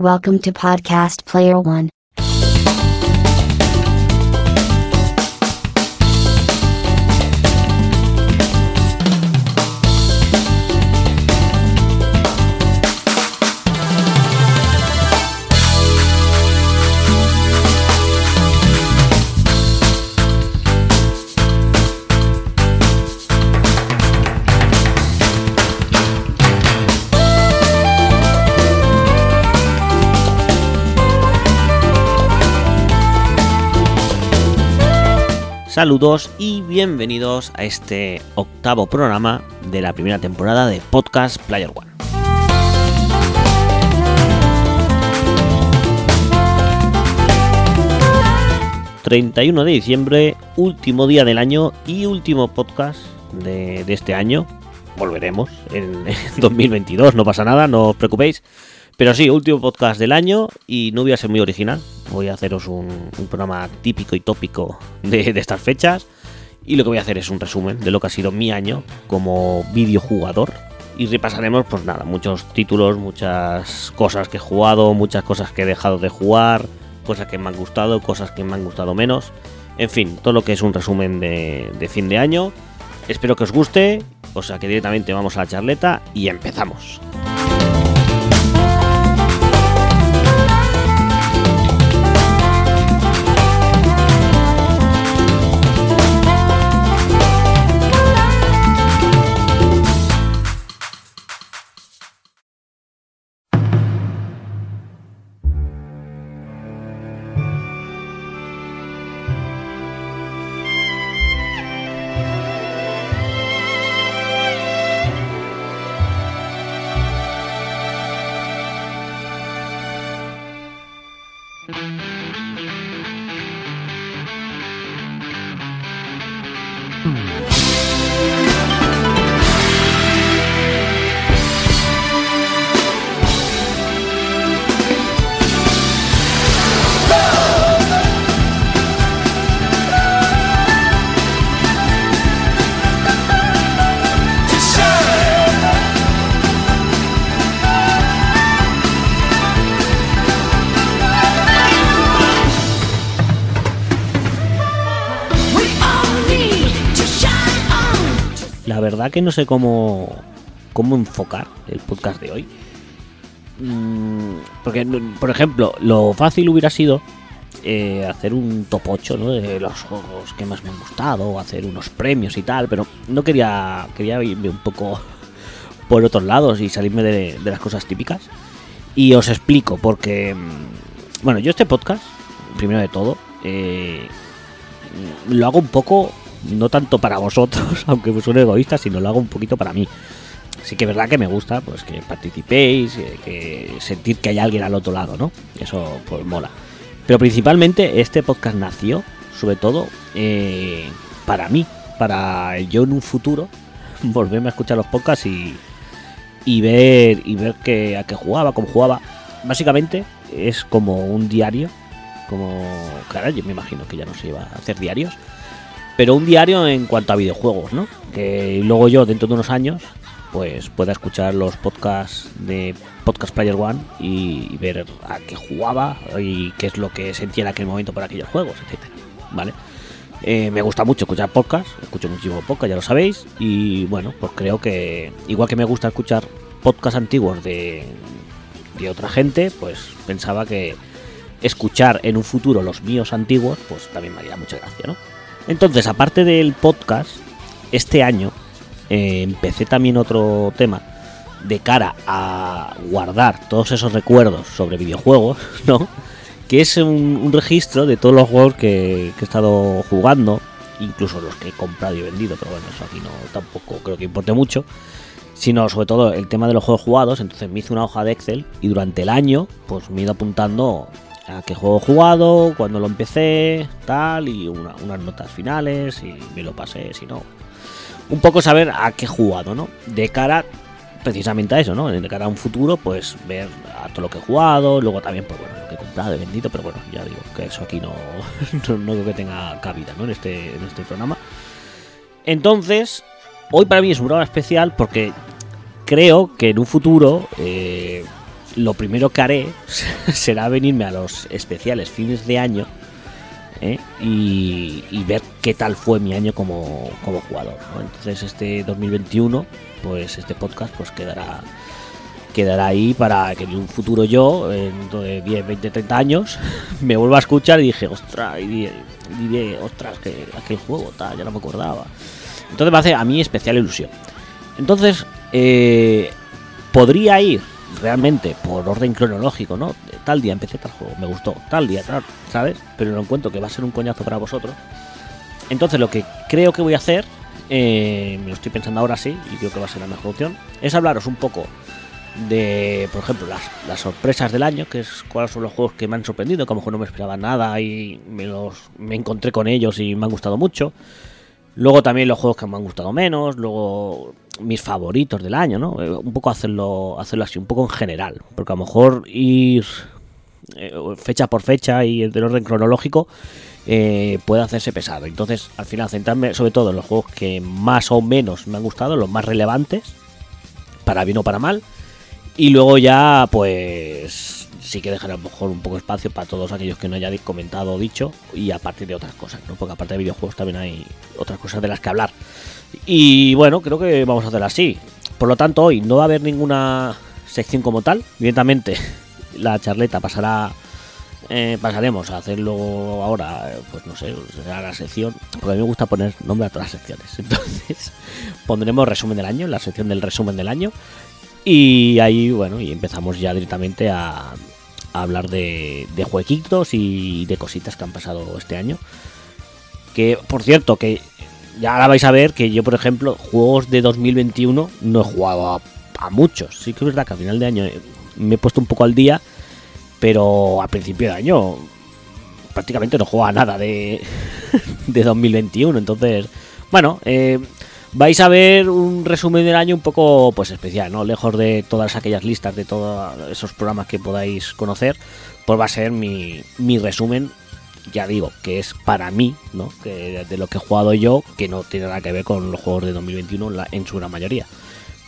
Welcome to Podcast Player One. Saludos y bienvenidos a este octavo programa de la primera temporada de Podcast Player One. ...31 de diciembre, último día del año y último podcast de, este año. Volveremos en, en 2022, no pasa nada, no os preocupéis. Pero sí, último podcast del año y no voy a ser muy original. Voy a haceros un, programa típico y tópico de, de, estas fechas. Y lo que voy a hacer es un resumen de lo que ha sido mi año como videojugador. Y repasaremos, pues nada, muchos títulos, muchas cosas que he jugado, muchas cosas que he dejado de jugar, cosas que me han gustado, cosas que me han gustado menos. En fin, todo lo que es un resumen de, de fin de año. Espero que os guste, o sea que directamente vamos a la charleta y empezamos. Que no sé cómo, cómo enfocar el podcast de hoy. Mm, porque, por ejemplo, lo fácil hubiera sido eh, hacer un top 8 ¿no? de los juegos que más me han gustado, hacer unos premios y tal, pero no quería, quería irme un poco por otros lados y salirme de, de las cosas típicas. Y os explico, porque, mm, bueno, yo este podcast, primero de todo, eh, lo hago un poco no tanto para vosotros, aunque me suene egoísta, sino lo hago un poquito para mí. Sí que es verdad que me gusta pues que participéis, que sentir que hay alguien al otro lado, ¿no? Eso pues mola. Pero principalmente este podcast nació, sobre todo, eh, para mí, para yo en un futuro volverme a escuchar los podcasts y, y ver y ver que, a qué jugaba, cómo jugaba. Básicamente es como un diario, como, claro, yo me imagino que ya no se iba a hacer diarios pero un diario en cuanto a videojuegos, ¿no? Que luego yo, dentro de unos años, pues pueda escuchar los podcasts de Podcast Player One y ver a qué jugaba y qué es lo que sentía en aquel momento por aquellos juegos, etcétera, ¿vale? Eh, me gusta mucho escuchar podcasts, escucho muchísimo podcast, ya lo sabéis, y bueno, pues creo que igual que me gusta escuchar podcasts antiguos de, de otra gente, pues pensaba que escuchar en un futuro los míos antiguos, pues también me haría mucha gracia, ¿no? Entonces, aparte del podcast, este año eh, empecé también otro tema de cara a guardar todos esos recuerdos sobre videojuegos, ¿no? Que es un, registro de todos los juegos que, que, he estado jugando, incluso los que he comprado y vendido, pero bueno, eso aquí no tampoco creo que importe mucho. Sino sobre todo el tema de los juegos jugados, entonces me hice una hoja de Excel y durante el año pues me he ido apuntando a qué juego he jugado, cuando lo empecé, tal, y una, unas notas finales, y me lo pasé, si no. Un poco saber a qué he jugado, ¿no? De cara precisamente a eso, ¿no? De cara a un futuro, pues ver a todo lo que he jugado, luego también, pues bueno, lo que he comprado, he vendido, pero bueno, ya digo que eso aquí no, no, no creo que tenga cabida, ¿no? En este, en este programa. Entonces, hoy para mí es un programa especial porque creo que en un futuro eh, lo primero que haré será venirme a los especiales fines de año ¿eh? y, ver qué tal fue mi año como, como jugador. Entonces este 2021, pues este podcast pues quedará quedará ahí para que en un futuro yo, en dentro de 10, 20, 30 años, me vuelva a escuchar y dije, ostras, y diré, ostras, que aquel juego, tal, ya no me acordaba. Entonces me hace a mí especial ilusión. Entonces, eh, podría ir realmente por orden cronológico, ¿no? Tal día empecé tal juego, me gustó, tal día, tal, ¿sabes? Pero no encuentro que va a ser un coñazo para vosotros. Entonces lo que creo que voy a hacer, eh, me lo estoy pensando ahora sí, y creo que va a ser la mejor opción, es hablaros un poco de, por ejemplo, las, las sorpresas del año, que es cuáles son los juegos que me han sorprendido, que a lo mejor no me esperaba nada y me, los, me encontré con ellos y me han gustado mucho. Luego también los juegos que me han gustado menos, luego mis favoritos del año, ¿no? Eh, Un poco hacerlo, hacerlo así, un poco en general, porque a lo mejor ir eh, fecha por fecha y del orden cronológico eh, puede hacerse pesado. Entonces, al final, centrarme sobre todo en los juegos que más o menos me han gustado, los más relevantes, para bien o para mal. Y luego ya, pues, sí que dejar a lo mejor un poco de espacio para todos aquellos que no haya comentado o dicho. Y a partir de otras cosas, ¿no? Porque aparte de videojuegos también hay otras cosas de las que hablar. Y bueno, creo que vamos a hacer así. Por lo tanto, hoy no va a haber ninguna sección como tal. Directamente la charleta pasará. eh, pasaremos a hacerlo ahora, eh, pues no sé, será la sección. Porque a mí me gusta poner nombre a todas las secciones. Entonces, pondremos resumen del año, la sección del resumen del año. Y ahí, bueno, y empezamos ya directamente a, a hablar de, de jueguitos y de cositas que han pasado este año. Que, por cierto, que ya ahora vais a ver que yo, por ejemplo, juegos de 2021 no he jugado a, a muchos. Sí que es verdad que a final de año eh, me he puesto un poco al día, pero a principio de año prácticamente no juego a nada de, de 2021. Entonces, bueno, eh, vais a ver un resumen del año un poco pues especial, ¿no? Lejos de todas aquellas listas, de todos esos programas que podáis conocer, pues va a ser mi, mi resumen ya digo, que es para mí, ¿no? Que de lo que he jugado yo, que no tiene nada que ver con los juegos de 2021 en, su gran mayoría.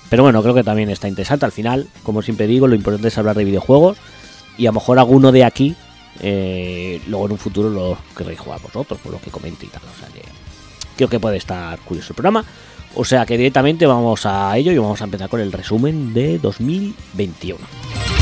Pero bueno, creo que también está interesante. Al final, como siempre digo, lo importante es hablar de videojuegos y a lo mejor alguno de aquí, eh, luego en un futuro lo querréis jugar vosotros, por lo que comente y tal. O sea que creo que puede estar curioso el programa. O sea que directamente vamos a ello y vamos a empezar con el resumen de 2021.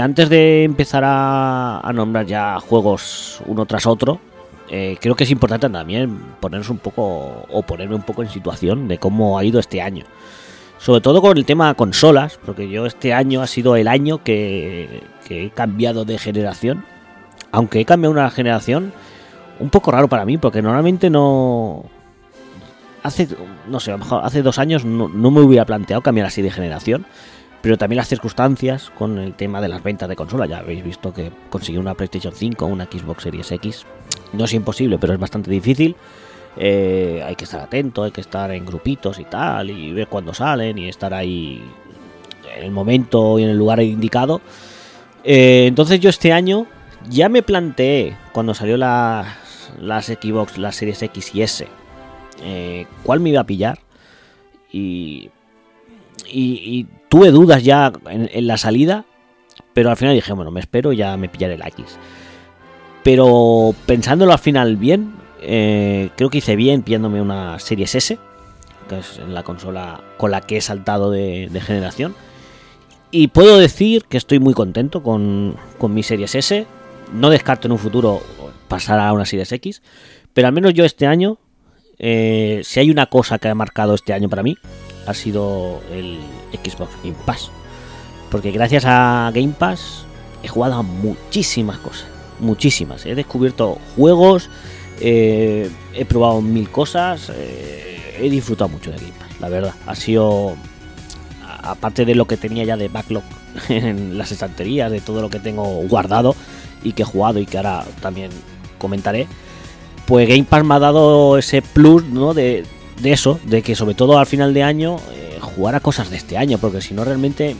Antes de empezar a, nombrar ya juegos uno tras otro, eh, creo que es importante también ponernos un poco o ponerme un poco en situación de cómo ha ido este año. Sobre todo con el tema consolas, porque yo este año ha sido el año que, he cambiado de generación. Aunque he cambiado una generación un poco raro para mí, porque normalmente no... Hace, no sé, hace dos años no me hubiera planteado cambiar así de generación pero también las circunstancias con el tema de las ventas de consola. Ya habéis visto que conseguir una PlayStation 5 o una Xbox Series X no es imposible, pero es bastante difícil. Eh, hay que estar atento, hay que estar en grupitos y tal, y ver cuándo salen y estar ahí en el momento y en el lugar indicado. Eh, entonces yo este año ya me planteé cuando salió las, las Xbox, las Series X y S, eh, cuál me iba a pillar. Y, y tuve dudas ya en, la salida, pero al final dije, bueno, me espero ya me pillaré la X. Pero pensándolo al final bien, eh, creo que hice bien pillándome una Series S, que es la consola con la que he saltado de, de generación. Y puedo decir que estoy muy contento con, con mi Series S. No descarto en un futuro pasar a una Series X, pero al menos yo este año eh, si hay una cosa que ha marcado este año para mí, ha sido el Xbox Game Pass. Porque gracias a Game Pass he jugado muchísimas cosas. Muchísimas. He descubierto juegos, eh, he probado mil cosas, eh, he disfrutado mucho de Game Pass, la verdad. Ha sido, aparte de lo que tenía ya de backlog en las estanterías, de todo lo que tengo guardado y que he jugado y que ahora también comentaré, pues Game Pass me ha dado ese plus, ¿no? De, eso, de que sobre todo al final de año eh, jugar a cosas de este año, porque si no realmente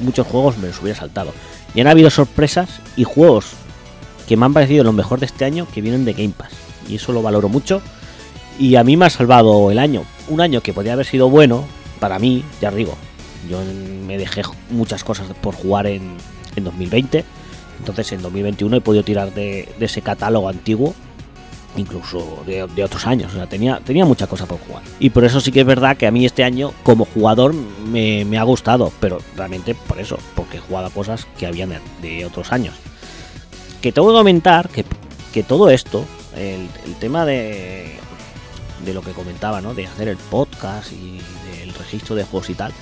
muchos juegos me los hubiera saltado. Y han habido sorpresas y juegos que me han parecido lo mejor de este año que vienen de Game Pass. Y eso lo valoro mucho. Y a mí me ha salvado el año. Un año que podría haber sido bueno, para mí, ya digo, yo me dejé muchas cosas por jugar en, en 2020. Entonces en 2021 he podido tirar de ese catálogo antiguo incluso de, otros años. O sea, tenía, tenía mucha cosa por jugar. Y por eso sí que es verdad que a mí este año, como jugador, me, ha gustado. Pero realmente por eso, porque he jugado a cosas que habían de, otros años. Que tengo que comentar que, que todo esto, el, tema de, de lo que comentaba, ¿no? De hacer el podcast y del registro de juegos y tal,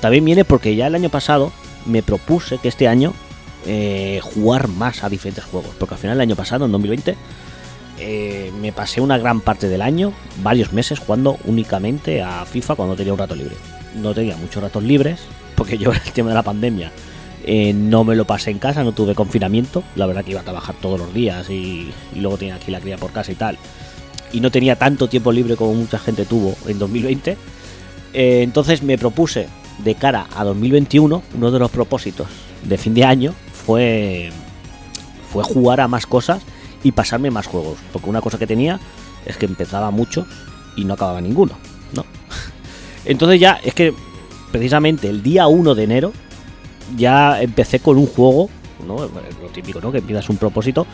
también viene porque ya el año pasado me propuse que este año eh, jugar más a diferentes juegos. Porque al final el año pasado, en 2020, eh, me pasé una gran parte del año, varios meses, jugando únicamente a FIFA cuando tenía un rato libre. No tenía muchos ratos libres, porque yo el tema de la pandemia eh, no me lo pasé en casa, no tuve confinamiento. La verdad que iba a trabajar todos los días y, luego tenía aquí la cría por casa y tal. Y no tenía tanto tiempo libre como mucha gente tuvo en 2020. Eh, entonces me propuse de cara a 2021, uno de los propósitos de fin de año fue, fue jugar a más cosas y pasarme más juegos. Porque una cosa que tenía es que empezaba mucho y no acababa ninguno, ¿no? Entonces ya es que precisamente el día 1 de enero ya empecé con un juego, ¿no? Lo típico, ¿no? Que empiezas un propósito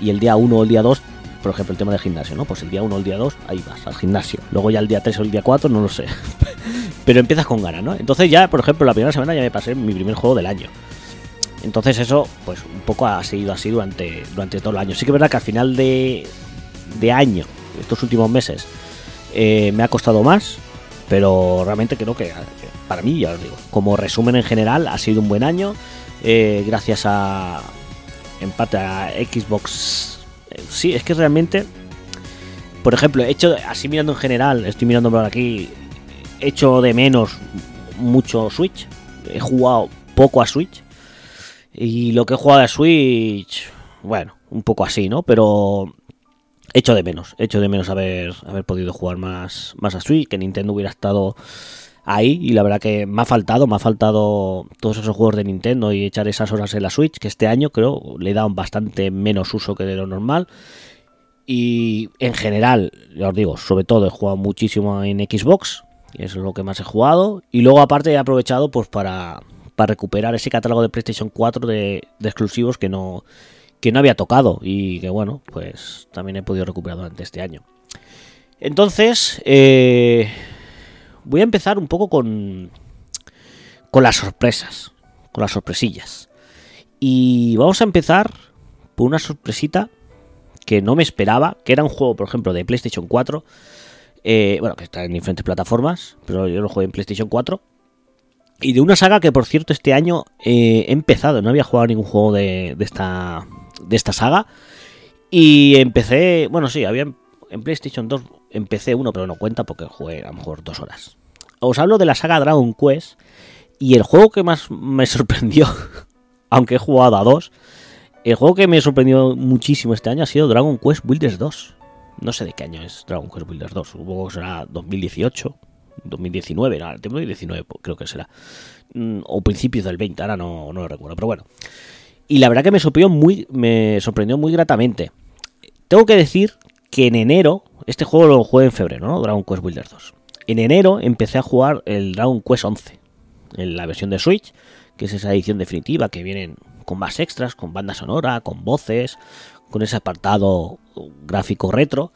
y el día 1 o el día 2, por ejemplo, el tema del gimnasio, ¿no? Pues el día 1 o el día 2, ahí vas, al gimnasio. Luego ya el día 3 o el día 4, no lo sé. Pero empiezas con ganas, ¿no? Entonces ya, por ejemplo, la primera semana ya me pasé mi primer juego del año. Entonces eso, pues un poco ha seguido así durante, durante todo el año. Sí que es verdad que al final de, de año, estos últimos meses, eh, me ha costado más, pero realmente creo que para mí, ya os digo, como resumen en general, ha sido un buen año. Eh, gracias a, en a Xbox. Sí, es que realmente, por ejemplo, he hecho, así mirando en general, estoy mirando por aquí, he hecho de menos mucho Switch. He jugado poco a Switch y lo que he jugado a Switch, bueno, un poco así, ¿no? Pero echo de menos, echo de menos haber, haber podido jugar más, más a Switch, que Nintendo hubiera estado ahí y la verdad que me ha faltado, me ha faltado todos esos juegos de Nintendo y echar esas horas en la Switch, que este año creo le he dado bastante menos uso que de lo normal. Y en general, ya os digo, sobre todo he jugado muchísimo en Xbox, eso es lo que más he jugado. Y luego aparte he aprovechado pues para, para recuperar ese catálogo de PlayStation 4 de, exclusivos que no, que no había tocado y que bueno, pues también he podido recuperar durante este año. Entonces, eh, voy a empezar un poco con, con las sorpresas, con las sorpresillas. Y vamos a empezar por una sorpresita que no me esperaba, que era un juego, por ejemplo, de PlayStation 4. Eh, bueno, que está en diferentes plataformas, pero yo lo jugué en PlayStation 4. Y de una saga que, por cierto, este año eh, he empezado. No había jugado ningún juego de, esta, de esta saga. Y empecé, bueno, sí, había en PlayStation 2 empecé uno, pero no cuenta porque jugué a lo mejor dos horas. Os hablo de la saga Dragon Quest. Y el juego que más me sorprendió, aunque he jugado a dos, el juego que me sorprendió muchísimo este año ha sido Dragon Quest Builders 2. No sé de qué año es Dragon Quest Builders 2, supongo que será 2018 2019, no, 2019 creo que será, mm, o principios del 20, ahora no, no lo recuerdo, pero bueno. Y la verdad que me sorprendió muy, me sorprendió muy gratamente. Tengo que decir que en enero, este juego lo jugué en febrero, ¿no? Dragon Quest Builders 2. En enero empecé a jugar el Dragon Quest 11, en la versión de Switch, que es esa edición definitiva que vienen con más extras, con banda sonora, con voces, con ese apartado gráfico retro.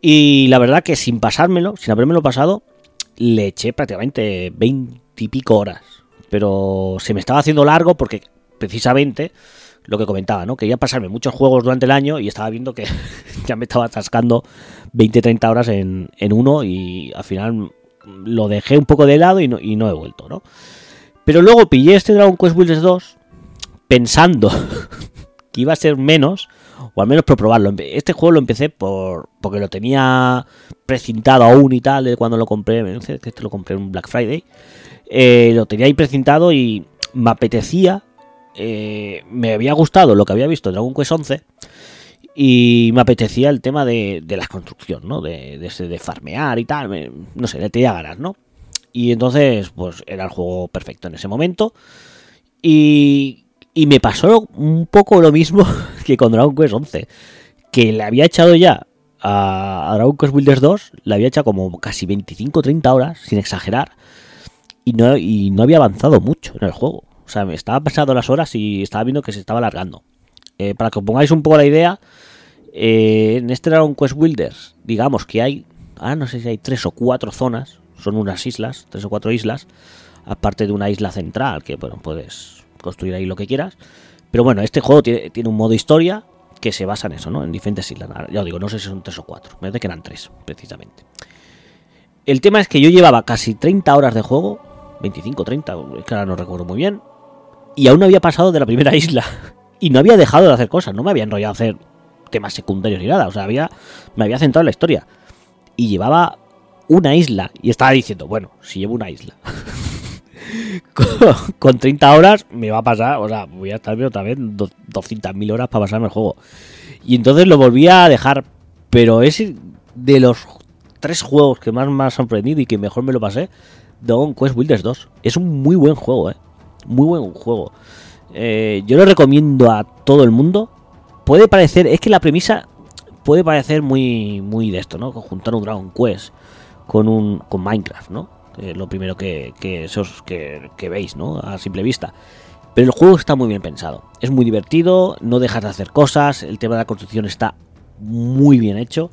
Y la verdad que sin pasármelo, sin habérmelo pasado, le eché prácticamente 20 y pico horas. Pero se me estaba haciendo largo porque precisamente lo que comentaba, ¿no? Quería pasarme muchos juegos durante el año y estaba viendo que ya me estaba atascando 20-30 horas en, en, uno y al final lo dejé un poco de lado y no, y no he vuelto, ¿no? Pero luego pillé este Dragon Quest Builders 2 pensando que iba a ser menos, o al menos por probarlo. Este juego lo empecé por porque lo tenía precintado aún y tal, de cuando lo compré, este lo compré en Black Friday. Eh, lo tenía ahí precintado y me apetecía, eh, me había gustado lo que había visto en Dragon Quest 11 y me apetecía el tema de, de la construcción, ¿no? De, de, de farmear y tal, no sé, le tenía ganas, ¿no? Y entonces, pues era el juego perfecto en ese momento. Y, y me pasó un poco lo mismo que con Dragon Quest 11, que le había echado ya a, Dragon Quest Builders 2, le había echado como casi 25-30 horas, sin exagerar, y no, y no había avanzado mucho en el juego. O sea, me estaba pasando las horas y estaba viendo que se estaba alargando. Eh, para que os pongáis un poco la idea, eh, en este Dragon Quest Builders, digamos que hay, ah, no sé si hay tres o cuatro zonas, son unas islas, tres o cuatro islas, aparte de una isla central, que bueno, puedes construir ahí lo que quieras. Pero bueno, este juego tiene, un modo historia que se basa en eso, ¿no? En diferentes islas. Ya os digo, no sé si son tres o cuatro, me parece que eran tres, precisamente. El tema es que yo llevaba casi 30 horas de juego, 25, 30, es que ahora no recuerdo muy bien, y aún no había pasado de la primera isla. Y no había dejado de hacer cosas, no me había enrollado a hacer temas secundarios ni nada, o sea, había, me había centrado en la historia. Y llevaba una isla, y estaba diciendo, bueno, si llevo una isla. con, con 30 horas me va a pasar, o sea, voy a estar otra vez 200.000 horas para pasarme el juego. Y entonces lo volví a dejar, pero es de los tres juegos que más me ha sorprendido y que mejor me lo pasé, Dragon Quest Builders 2. Es un muy buen juego, eh. Muy buen juego. Eh, yo lo recomiendo a todo el mundo. Puede parecer, es que la premisa puede parecer muy, muy de esto, ¿no? Juntar un Dragon Quest con un con Minecraft, ¿no? Eh, lo primero que, que, veis, ¿no? A simple vista. Pero el juego está muy bien pensado. Es muy divertido, no dejas de hacer cosas, el tema de la construcción está muy bien hecho.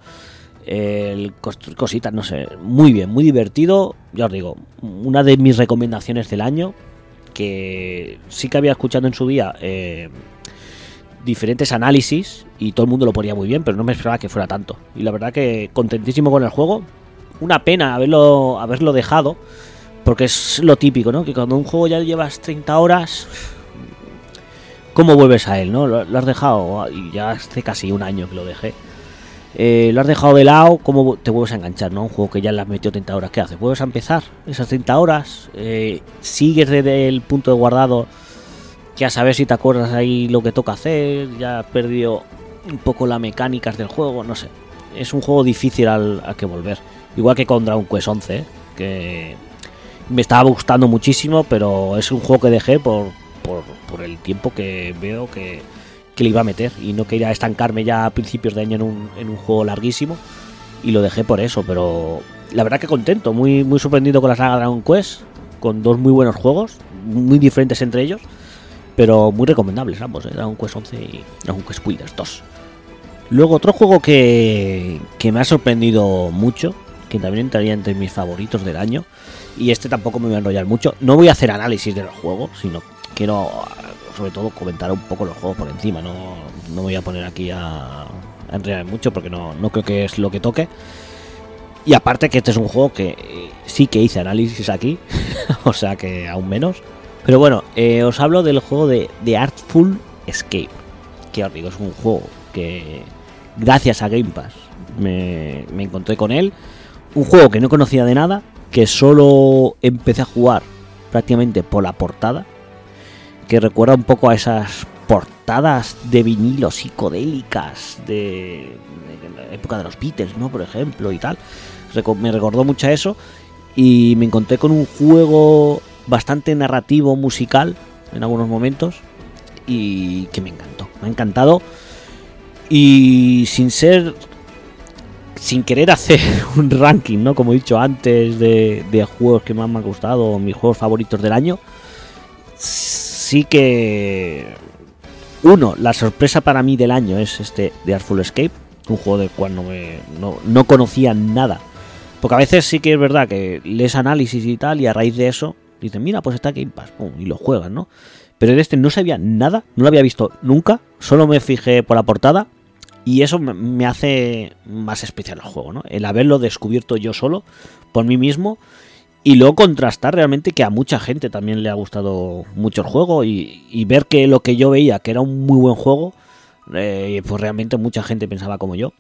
El cositas, no sé, muy bien, muy divertido. Ya os digo, una de mis recomendaciones del año, que sí que había escuchado en su día eh, diferentes análisis y todo el mundo lo ponía muy bien, pero no me esperaba que fuera tanto. Y la verdad que contentísimo con el juego. Una pena haberlo, haberlo dejado, porque es lo típico, ¿no? Que cuando un juego ya llevas 30 horas, ¿cómo vuelves a él, no? Lo, has dejado, y ya hace casi un año que lo dejé. Eh, lo has dejado de lado, ¿cómo te vuelves a enganchar? ¿no? Un juego que ya le has metido 30 horas, ¿qué haces? ¿Vuelves a empezar esas 30 horas? Eh, ¿Sigues desde el punto de guardado? Ya sabes si te acuerdas ahí lo que toca hacer, ya has perdido un poco las mecánicas del juego, no sé. Es un juego difícil al, al que volver. Igual que con Dragon Quest 11, ¿eh? que me estaba gustando muchísimo, pero es un juego que dejé por, por, por el tiempo que veo que, que le iba a meter y no quería estancarme ya a principios de año en un, en un juego larguísimo y lo dejé por eso, pero la verdad que contento, muy, muy sorprendido con la saga Dragon Quest, con dos muy buenos juegos, muy diferentes entre ellos, pero muy recomendables ambos, ¿eh? Dragon Quest 11 y Dragon Quest Builders 2. Luego otro juego que, que me ha sorprendido mucho, que también entraría entre mis favoritos del año, y este tampoco me voy a enrollar mucho, no voy a hacer análisis del juego, sino quiero sobre todo comentar un poco los juegos por encima. No, no voy a poner aquí a, a enredar mucho porque no, no creo que es lo que toque. Y aparte que este es un juego que eh, sí que hice análisis aquí, o sea que aún menos. Pero bueno, eh, os hablo del juego de, de Artful Escape. Que os digo, es un juego que gracias a Game Pass me, me encontré con él. Un juego que no conocía de nada, que solo empecé a jugar prácticamente por la portada que recuerda un poco a esas portadas de vinilo psicodélicas de, la época de los Beatles, ¿no? Por ejemplo, y tal. Me recordó mucho a eso y me encontré con un juego bastante narrativo, musical en algunos momentos y que me encantó. Me ha encantado y sin ser sin querer hacer un ranking, ¿no? Como he dicho antes, de, juegos que más me han gustado, mis juegos favoritos del año, sí que uno, la sorpresa para mí del año es este de Artful Escape, un juego del cual no, me, no, no, conocía nada. Porque a veces sí que es verdad que lees análisis y tal, y a raíz de eso dicen, mira, pues está Game Pass, y lo juegas, ¿no? Pero de este no sabía nada, no lo había visto nunca, solo me fijé por la portada y eso me- hace más especial el juego, ¿no? El haberlo descubierto yo solo, por mí mismo, y luego contrastar realmente que a mucha gente también le ha gustado mucho el juego y, ver que lo que yo veía que era un muy buen juego, eh, pues realmente mucha gente pensaba como yo.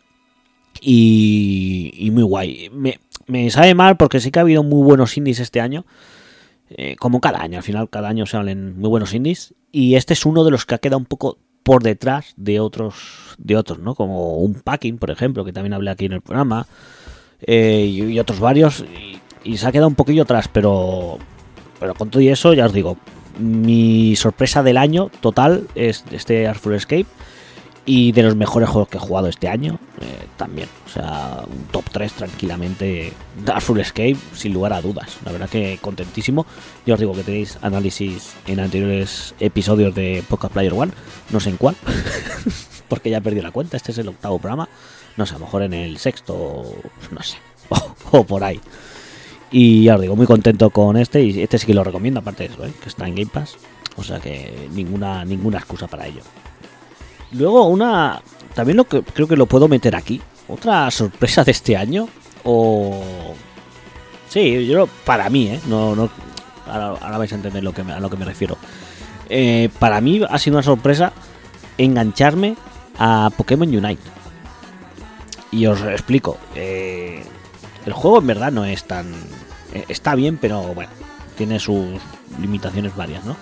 Y, y muy guay. Me, me sabe mal porque sí que ha habido muy buenos indies este año. eh, como cada año, al final cada año salen muy buenos indies. Y este es uno de los que ha quedado un poco por detrás de otros, de otros, ¿no? Como un packing, por ejemplo, que también hablé aquí en el programa. eh, y, otros varios. Y, y se ha quedado un poquillo atrás, pero, pero con todo y eso, ya os digo, mi sorpresa del año total es este Artful Escape. Y de los mejores juegos que he jugado este año, eh, también. O sea, un top 3 tranquilamente. Darkful Escape, sin lugar a dudas. La verdad que contentísimo. Ya os digo que tenéis análisis en anteriores episodios de Podcast Player One. No sé en cuál. porque ya he perdido la cuenta. Este es el octavo programa. No sé, a lo mejor en el sexto. No sé. O, o por ahí. Y ya os digo, muy contento con este. Y este sí que lo recomiendo, aparte de eso, ¿eh? que está en Game Pass. O sea que ninguna, ninguna excusa para ello. Luego una... También lo creo que lo puedo meter aquí. Otra sorpresa de este año. O... Sí, yo para mí, ¿eh? No, no, ahora, vais a entender lo que a lo que me refiero. Eh, para mí ha sido una sorpresa engancharme a Pokémon Unite. Y os explico. eh, el juego en verdad no es tan... eh, Está bien, pero bueno, tiene sus limitaciones varias, ¿no?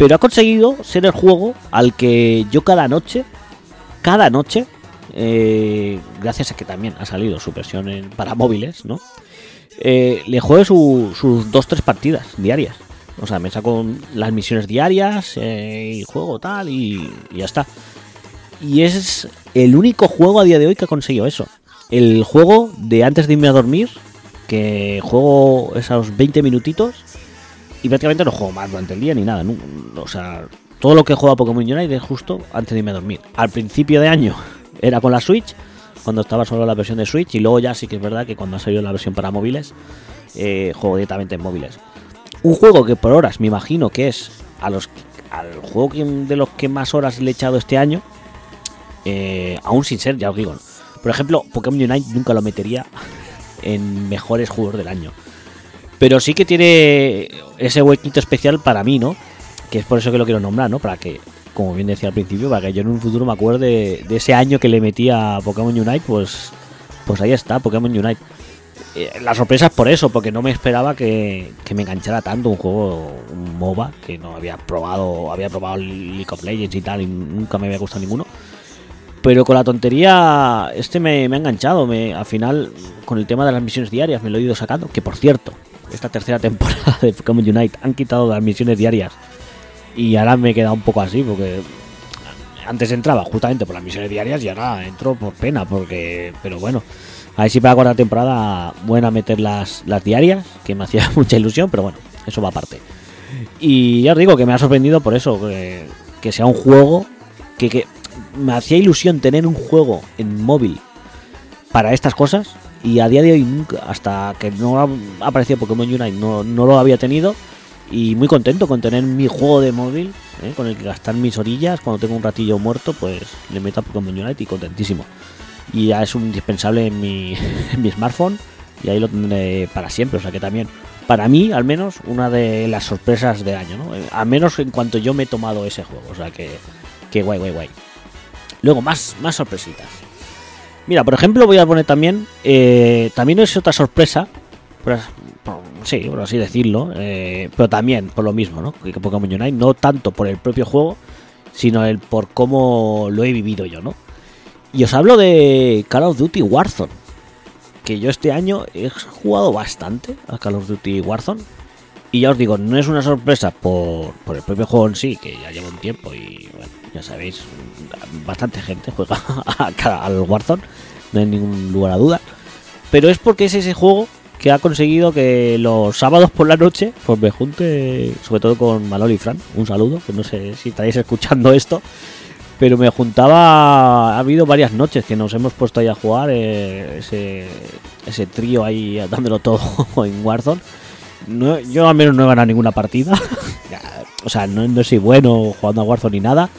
Pero ha conseguido ser el juego al que yo cada noche, cada noche, eh, gracias a que también ha salido su versión en- para móviles, ¿no? Eh, le juego su- sus dos, tres partidas diarias. O sea, me saco las misiones diarias eh, y juego tal y, y ya está. Y es el único juego a día de hoy que ha conseguido eso. El juego de antes de irme a dormir, que juego esos 20 minutitos y prácticamente no juego más durante el día ni nada. O sea, todo lo que he a Pokémon Unite es justo antes de irme a dormir. Al principio de año era con la Switch, cuando estaba solo la versión de Switch, y luego ya sí que es verdad que cuando ha salido la versión para móviles, eh, juego directamente en móviles. Un juego que por horas me imagino que es a los al juego de los que más horas le he echado este año, eh, aún sin ser, ya os digo. Por ejemplo, Pokémon Unite nunca lo metería en mejores juegos del año. Pero sí que tiene ese huequito especial para mí, ¿no? Que es por eso que lo quiero nombrar, ¿no? Para que, como bien decía al principio, para que yo en un futuro me acuerde de ese año que le metí a Pokémon Unite, pues, pues ahí está, Pokémon Unite. Eh, la sorpresa es por eso, porque no me esperaba que, que me enganchara tanto un juego, un MOBA, que no había probado, había probado League of Legends y tal, y nunca me había gustado ninguno. Pero con la tontería, este me, me ha enganchado. Me, al final, con el tema de las misiones diarias, me lo he ido sacando. Que por cierto, esta tercera temporada de Pokémon Unite han quitado las misiones diarias. Y ahora me he quedado un poco así, porque antes entraba justamente por las misiones diarias y ahora entro por pena. porque Pero bueno, a ver si para la cuarta temporada buena meter las, las diarias, que me hacía mucha ilusión, pero bueno, eso va aparte. Y ya os digo que me ha sorprendido por eso, que, que sea un juego que, que me hacía ilusión tener un juego en móvil para estas cosas y a día de hoy hasta que no ha aparecido Pokémon Unite no, no lo había tenido y muy contento con tener mi juego de móvil ¿eh? con el que gastar mis orillas cuando tengo un ratillo muerto pues le meto a Pokémon Unite y contentísimo y ya es un indispensable en mi, en mi smartphone y ahí lo tendré para siempre o sea que también para mí al menos una de las sorpresas del año ¿no? Eh, al menos en cuanto yo me he tomado ese juego o sea que, que guay guay guay luego más más sorpresitas Mira, por ejemplo, voy a poner también. eh, también es otra sorpresa. Sí, por así decirlo. eh, pero también por lo mismo, ¿no? Que Pokémon Unite. No tanto por el propio juego, sino el por cómo lo he vivido yo, ¿no? Y os hablo de Call of Duty Warzone. Que yo este año he jugado bastante a Call of Duty Warzone. Y ya os digo, no es una sorpresa por, por el propio juego en sí, que ya lleva un tiempo y bueno, ya sabéis, bastante gente juega al Warzone, no hay ningún lugar a duda. Pero es porque es ese juego que ha conseguido que los sábados por la noche pues me junte, sobre todo con Malol y Fran, un saludo, que no sé si estáis escuchando esto, pero me juntaba, ha habido varias noches que nos hemos puesto ahí a jugar eh, ese, ese trío ahí dándolo todo en Warzone. No- yo al menos no he ganado ninguna partida. O sea, no, no soy bueno jugando a Warzone ni nada.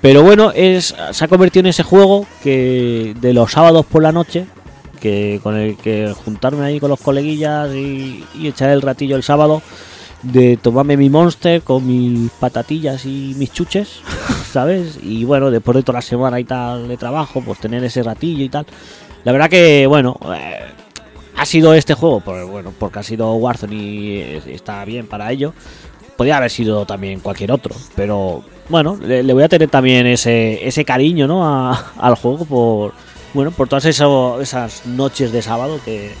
Pero bueno, es, se ha convertido en ese juego que de los sábados por la noche, que con el que juntarme ahí con los coleguillas y, y echar el ratillo el sábado, de tomarme mi monster con mis patatillas y mis chuches, ¿sabes? Y bueno, después de toda la semana y tal de trabajo, pues tener ese ratillo y tal. La verdad que, bueno, eh, ha sido este juego, pues bueno, porque ha sido Warzone y eh, está bien para ello. Podría haber sido también cualquier otro, pero bueno, le, voy a tener también ese, ese cariño, ¿no? Al juego por, bueno, por todas esas noches de sábado que,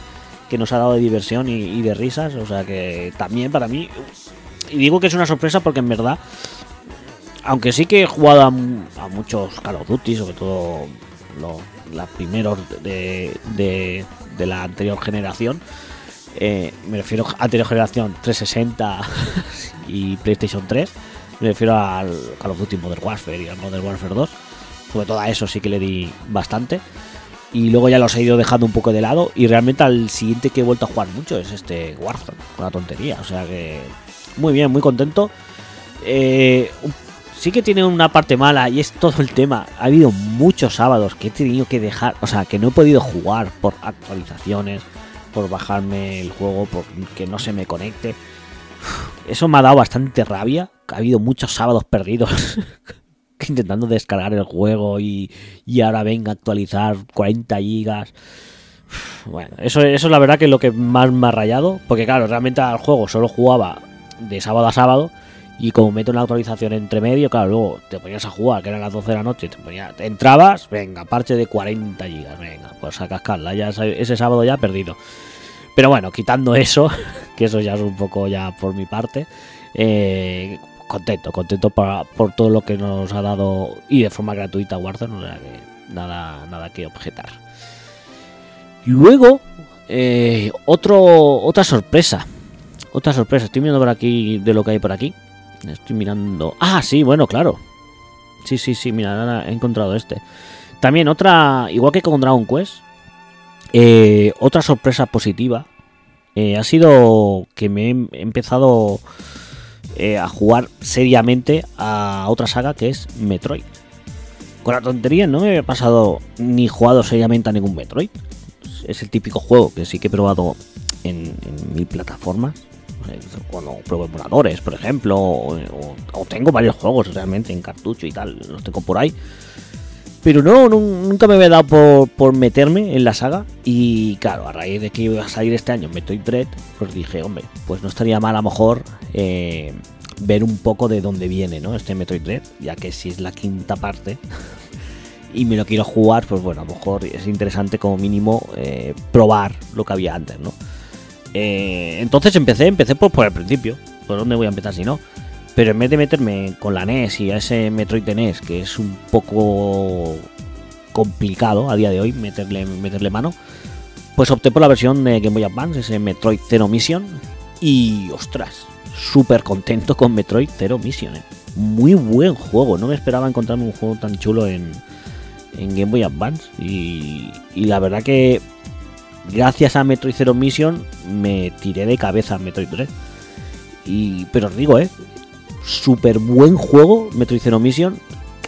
que nos ha dado de diversión y, y de risas. O sea que también para mí, y digo que es una sorpresa porque en verdad, aunque sí que he jugado a, mu- a muchos Call of Duty, sobre todo los, los primeros de, de- de la anterior generación, eh, me refiero a anterior generación 360 y PlayStation 3, me refiero al Call of Duty Modern Warfare y al Modern Warfare 2, sobre todo a eso sí que le di bastante. Y luego ya los he ido dejando un poco de lado. Y realmente al siguiente que he vuelto a jugar mucho es este Warzone. Una tontería. O sea que muy bien, muy contento. Eh, sí que tiene una parte mala y es todo el tema. Ha habido muchos sábados que he tenido que dejar. O sea, que no he podido jugar por actualizaciones. Por bajarme el juego. Por que no se me conecte. Eso me ha dado bastante rabia. Ha habido muchos sábados perdidos. intentando descargar el juego y, y ahora venga a actualizar 40 gigas. Bueno, eso, eso es la verdad que es lo que más me ha rayado. Porque claro, realmente al juego solo jugaba de sábado a sábado. Y como meto una actualización entre medio, claro, luego te ponías a jugar, que eran las 12 de la noche, te, ponía- te entrabas, venga, parche de 40 gigas, venga, pues a cascarla, ya ese sábado ya perdido. Pero bueno, quitando eso, que eso ya es un poco ya por mi parte, eh, contento, contento para- por todo lo que nos ha dado y de forma gratuita Warzone, o sea que nada, nada que objetar. Luego, eh, otro, otra sorpresa. Otra sorpresa. Estoy mirando por aquí de lo que hay por aquí. Estoy mirando. Ah, sí, bueno, claro. Sí, sí, sí, mira, he encontrado este. También otra, igual que con Dragon Quest, eh, otra sorpresa positiva eh, ha sido que me he empezado eh, a jugar seriamente a otra saga que es Metroid. Con la tontería no me había pasado ni jugado seriamente a ningún Metroid. Es el típico juego que sí que he probado en, en mil plataformas. Cuando pruebo emuladores, por ejemplo, o tengo varios juegos realmente en cartucho y tal, los tengo por ahí. Pero no, nun- nunca me había dado por, por meterme en la saga. Y claro, a raíz de que iba a salir este año Metroid Dread, pues dije, hombre, pues no estaría mal a lo mejor eh, ver un poco de dónde viene, ¿no? Este Metroid Dread, ya que si es la quinta parte y me lo quiero jugar, pues bueno, a lo mejor es interesante como mínimo eh, probar lo que había antes, ¿no? Eh, entonces empecé, empecé por, por el principio. ¿Por dónde voy a empezar si no? Pero en vez de meterme con la NES y a ese Metroid NES, que es un poco complicado a día de hoy meterle, meterle mano, pues opté por la versión de Game Boy Advance, ese Metroid Zero Mission. Y ostras, súper contento con Metroid Zero Mission. eh. Muy buen juego, no me esperaba encontrarme un juego tan chulo en, en Game Boy Advance. Y, y la verdad que gracias a Metroid Zero Mission me tiré de cabeza a Metroid 3. Y, pero os digo, eh, súper buen juego Metroid Zero Mission.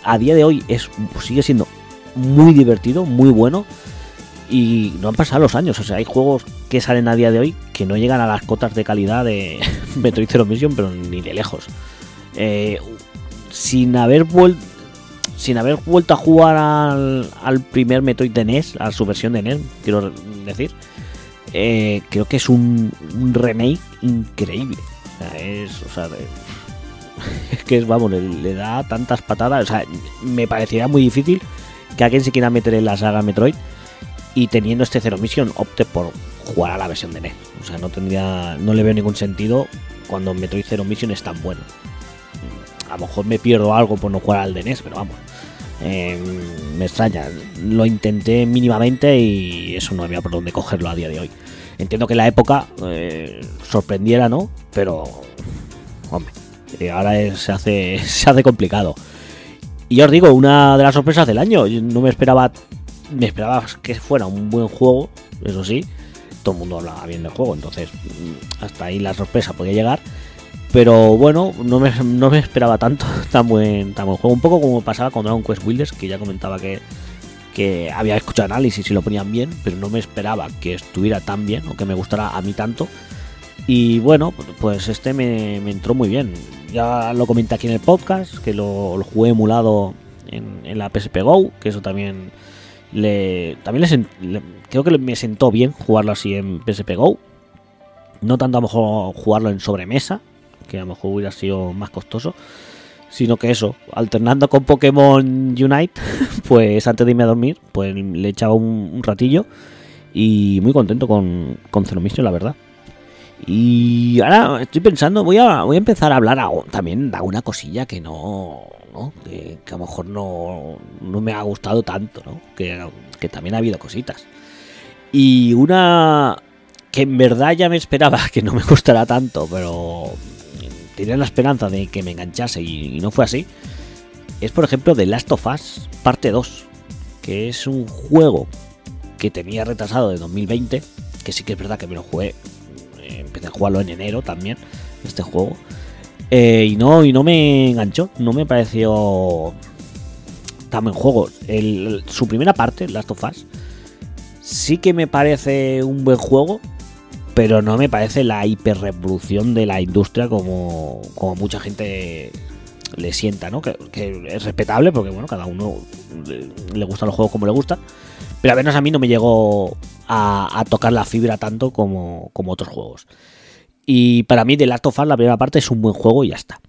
A día de hoy es, sigue siendo muy divertido, muy bueno. Y no han pasado los años. O sea, hay juegos que salen a día de hoy que no llegan a las cotas de calidad de Metroid Zero Mission, pero ni de lejos. Eh, sin haber vuelto. Sin haber vuelto a jugar al, al primer Metroid de NES, a su versión de NES, quiero decir, eh, creo que es un, un remake increíble. O sea, es, o sea, que es, vamos, le, da tantas patadas. O sea, me parecería muy difícil que alguien se quiera meter en la saga Metroid y teniendo este Zero Mission opte por jugar a la versión de NES. O sea, no tendría, no le veo ningún sentido cuando Metroid Zero Mission es tan bueno. A lo mejor me pierdo algo por no jugar al de NES, pero vamos. eh, me extraña. Lo intenté mínimamente y eso no había por dónde cogerlo a día de hoy. Entiendo que la época eh, sorprendiera, ¿no? Pero, hombre, eh, ahora es- se, hace, se hace complicado. Y os digo, una de las sorpresas del año. No me esperaba, me esperaba que fuera un buen juego, eso sí. Todo el mundo hablaba bien del juego, entonces mm, hasta ahí la sorpresa podía llegar. Pero bueno, no me, no me esperaba tanto, tan buen, tan buen juego. Un poco como pasaba con Dragon Quest Builders, que ya comentaba que, que había escuchado análisis y lo ponían bien, pero no me esperaba que estuviera tan bien o que me gustara a mí tanto. Y bueno, pues este me, entró muy bien. Ya lo comenté aquí en el podcast, que lo, jugué emulado en, la PSP Go, que eso también le también le, creo que me sentó bien jugarlo así en PSP Go. No tanto a lo mejor jugarlo en sobremesa, que a lo mejor hubiera sido más costoso, sino que eso, alternando con Pokémon Unite, pues antes de irme a dormir, pues le echaba un, un ratillo y muy contento con, con Zero Mission, la verdad. Y ahora estoy pensando, voy a, voy a empezar a hablar a, también de alguna cosilla que no, ¿no? Que, que, a lo mejor no, no, me ha gustado tanto, ¿no? Que, que, también ha habido cositas. Y una que en verdad ya me esperaba que no me gustara tanto, pero tenía la esperanza de que me enganchase y, y no fue así, es por ejemplo The Last of Us Parte 2, que es un juego que tenía retrasado de 2020, que sí que es verdad que me lo jugué empecé a jugarlo en enero también, este juego. Eh, y no, y no me enganchó, no me pareció tan buen juego. Su primera parte, Last of Us, sí que me parece un buen juego, pero no me parece la hiperrevolución de la industria como, como mucha gente le sienta, ¿no? Que, que, es respetable porque, bueno, cada uno le, le gustan los juegos como le gusta. Pero al menos a mí no me llegó a, tocar la fibra tanto como, otros juegos. Y para mí, The Last of Us, la primera parte, es un buen juego y ya está.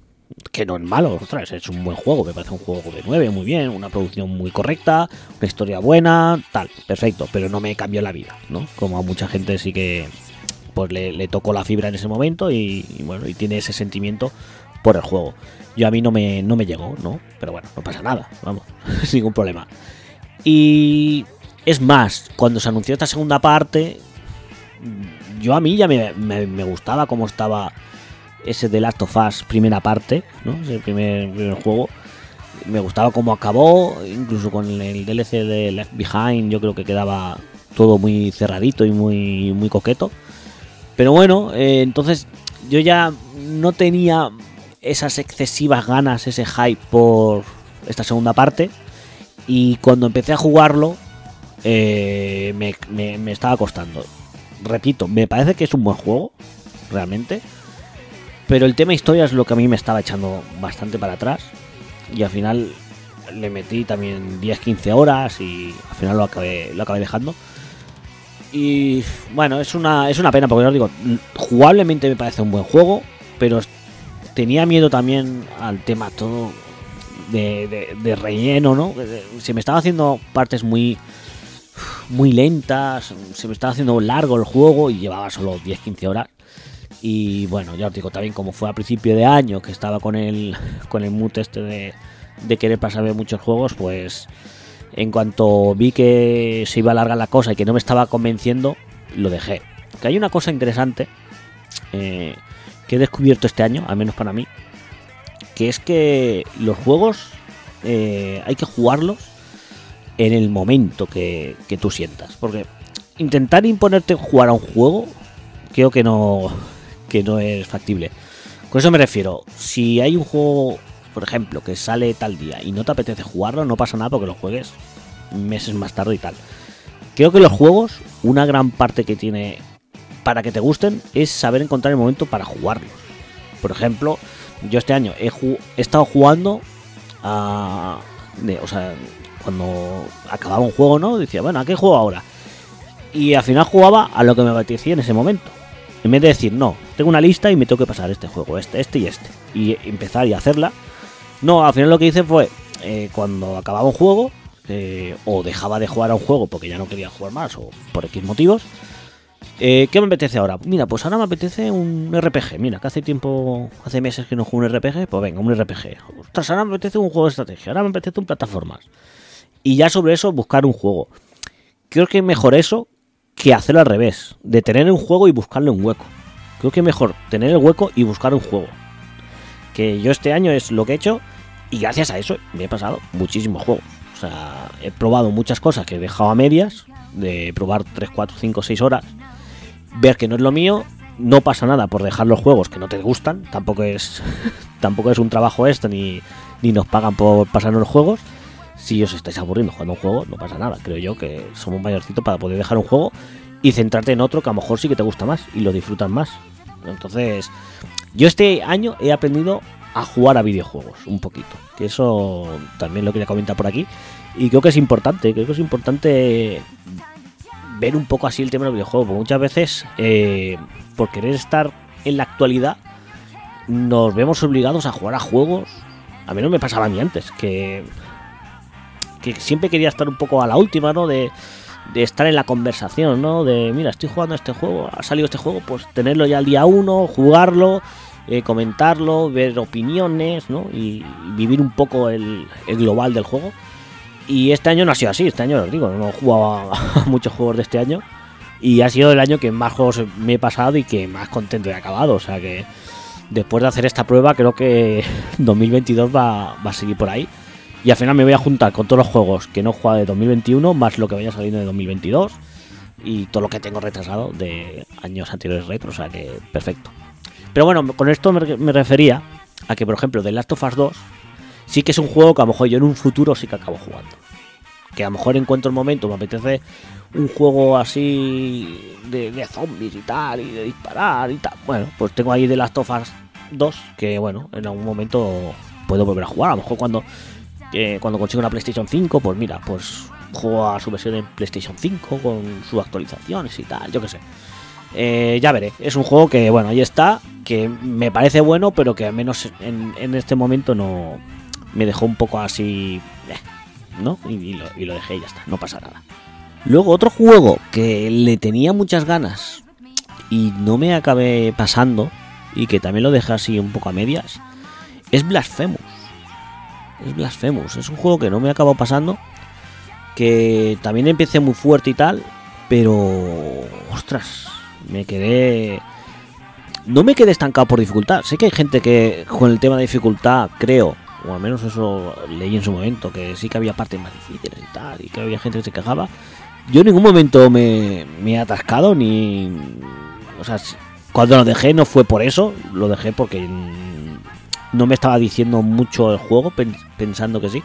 Que no es malo, ostras, es un buen juego. Me parece un juego de 9, muy bien, una producción muy correcta, una historia buena, tal, perfecto. Pero no me cambió la vida, ¿no? Como a mucha gente sí que pues le, tocó la fibra en ese momento y, bueno, y tiene ese sentimiento por el juego. Yo a mí no me, no me llegó, ¿no? Pero bueno, no pasa nada, vamos, ningún problema. Y es más, cuando se anunció esta segunda parte, yo a mí ya me, me, gustaba cómo estaba ese The Last of Us primera parte, ¿no? Ese primer, primer juego. Me gustaba cómo acabó, incluso con el DLC de Left Behind, yo creo que quedaba todo muy cerradito y muy, muy coqueto. Pero bueno, eh, entonces yo ya no tenía esas excesivas ganas, ese hype por esta segunda parte. Y cuando empecé a jugarlo, eh, me, me, estaba costando. Repito, me parece que es un buen juego, realmente. Pero el tema historia es lo que a mí me estaba echando bastante para atrás. Y al final le metí también 10-15 horas y al final lo acabé, lo acabé dejando. Y bueno, es una, es una pena porque os digo, jugablemente me parece un buen juego, pero tenía miedo también al tema todo de relleno, ¿no? Se me estaba haciendo partes muy muy lentas, se me estaba haciendo largo el juego y llevaba solo 10-15 horas. Y bueno, ya os digo, también como fue a principio de año que estaba con el, con el mood este de, de querer pasarme muchos juegos, pues en cuanto vi que se iba a alargar la cosa y que no me estaba convenciendo, lo dejé. Que hay una cosa interesante eh, que he descubierto este año, al menos para mí, que es que los juegos eh, hay que jugarlos en el momento que, que, tú sientas. Porque intentar imponerte jugar a un juego, creo que no, que no es factible. Con eso me refiero, si hay un juego, por ejemplo, que sale tal día y no te apetece jugarlo, no pasa nada porque lo juegues meses más tarde y tal. Creo que los juegos, una gran parte que tiene para que te gusten es saber encontrar el momento para jugarlos. Por ejemplo, yo este año he, estado jugando a... O sea, cuando acababa un juego, ¿no? Decía, bueno, ¿a qué juego ahora? Y al final jugaba a lo que me apetecía en ese momento. En vez de decir, no, tengo una lista y me tengo que pasar este juego, este, este y este. Y empezar y hacerla. No, al final lo que hice fue, eh, cuando acababa un juego, eh, o dejaba de jugar a un juego porque ya no quería jugar más, o por X motivos, eh, ¿Qué me apetece ahora? Mira, pues ahora me apetece un RPG. Mira, que hace tiempo, hace meses que no juego un RPG, pues venga, un RPG. Ostras, ahora me apetece un juego de estrategia, ahora me apetece un plataformas y ya sobre eso buscar un juego. Creo que es mejor eso que hacerlo al revés, de tener un juego y buscarle un hueco. Creo que es mejor tener el hueco y buscar un juego. Que yo este año es lo que he hecho y gracias a eso me he pasado muchísimos juegos. O sea, he probado muchas cosas que he dejado a medias, de probar 3, 4, 5, 6 horas, ver que no es lo mío no pasa nada por dejar los juegos que no te gustan, tampoco es tampoco es un trabajo esto ni, ni nos pagan por pasarnos los juegos. Si os estáis aburriendo jugando un juego, no pasa nada. Creo yo que somos mayorcitos para poder dejar un juego y centrarte en otro que a lo mejor sí que te gusta más y lo disfrutas más. Entonces, yo este año he aprendido a jugar a videojuegos un poquito. Que eso también lo quería comentar por aquí. Y creo que es importante, creo que es importante ver un poco así el tema del videojuego. Porque muchas veces, eh, por querer estar en la actualidad, nos vemos obligados a jugar a juegos. A mí no me pasaba ni antes, que, que siempre quería estar un poco a la última, ¿no? De, estar en la conversación, ¿no? De, mira, estoy jugando a este juego, ha salido este juego, pues tenerlo ya al día uno, jugarlo, eh, comentarlo, ver opiniones, ¿no? Y, vivir un poco el, global del juego. Y este año no ha sido así, este año os digo, no he jugado a muchos juegos de este año. Y ha sido el año que más juegos me he pasado y que más contento he acabado. O sea que después de hacer esta prueba, creo que 2022 va, va a seguir por ahí. Y al final me voy a juntar con todos los juegos que no jugado de 2021, más lo que vaya saliendo de 2022 y todo lo que tengo retrasado de años anteriores retro, o sea que perfecto. Pero bueno, con esto me, refería a que, por ejemplo, The Last of Us 2 sí que es un juego que a lo mejor yo en un futuro sí que acabo jugando. Que a lo mejor encuentro el momento, me apetece un juego así de, de zombies y tal, y de disparar y tal. Bueno, pues tengo ahí The Last of Us 2 que, bueno, en algún momento puedo volver a jugar. A lo mejor cuando que cuando consigo una PlayStation 5, pues mira, pues juego a su versión en PlayStation 5 con sus actualizaciones y tal, yo qué sé. Eh, ya veré, es un juego que, bueno, ahí está, que me parece bueno, pero que al menos en, este momento no me dejó un poco así, eh, ¿no? Y, lo, y lo dejé y ya está, no pasa nada. Luego otro juego que le tenía muchas ganas y no me acabé pasando y que también lo dejé así un poco a medias es Blasphemous es Blasphemous. Es un juego que no me ha acabado pasando. Que también empecé muy fuerte y tal. Pero. Ostras. Me quedé. No me quedé estancado por dificultad. Sé que hay gente que con el tema de dificultad, creo, o al menos eso leí en su momento, que sí que había partes más difíciles y tal, y que había gente que se quejaba. Yo en ningún momento me, me he atascado, ni. O sea, cuando lo dejé no fue por eso, lo dejé porque no me estaba diciendo mucho el juego, pensando que sí.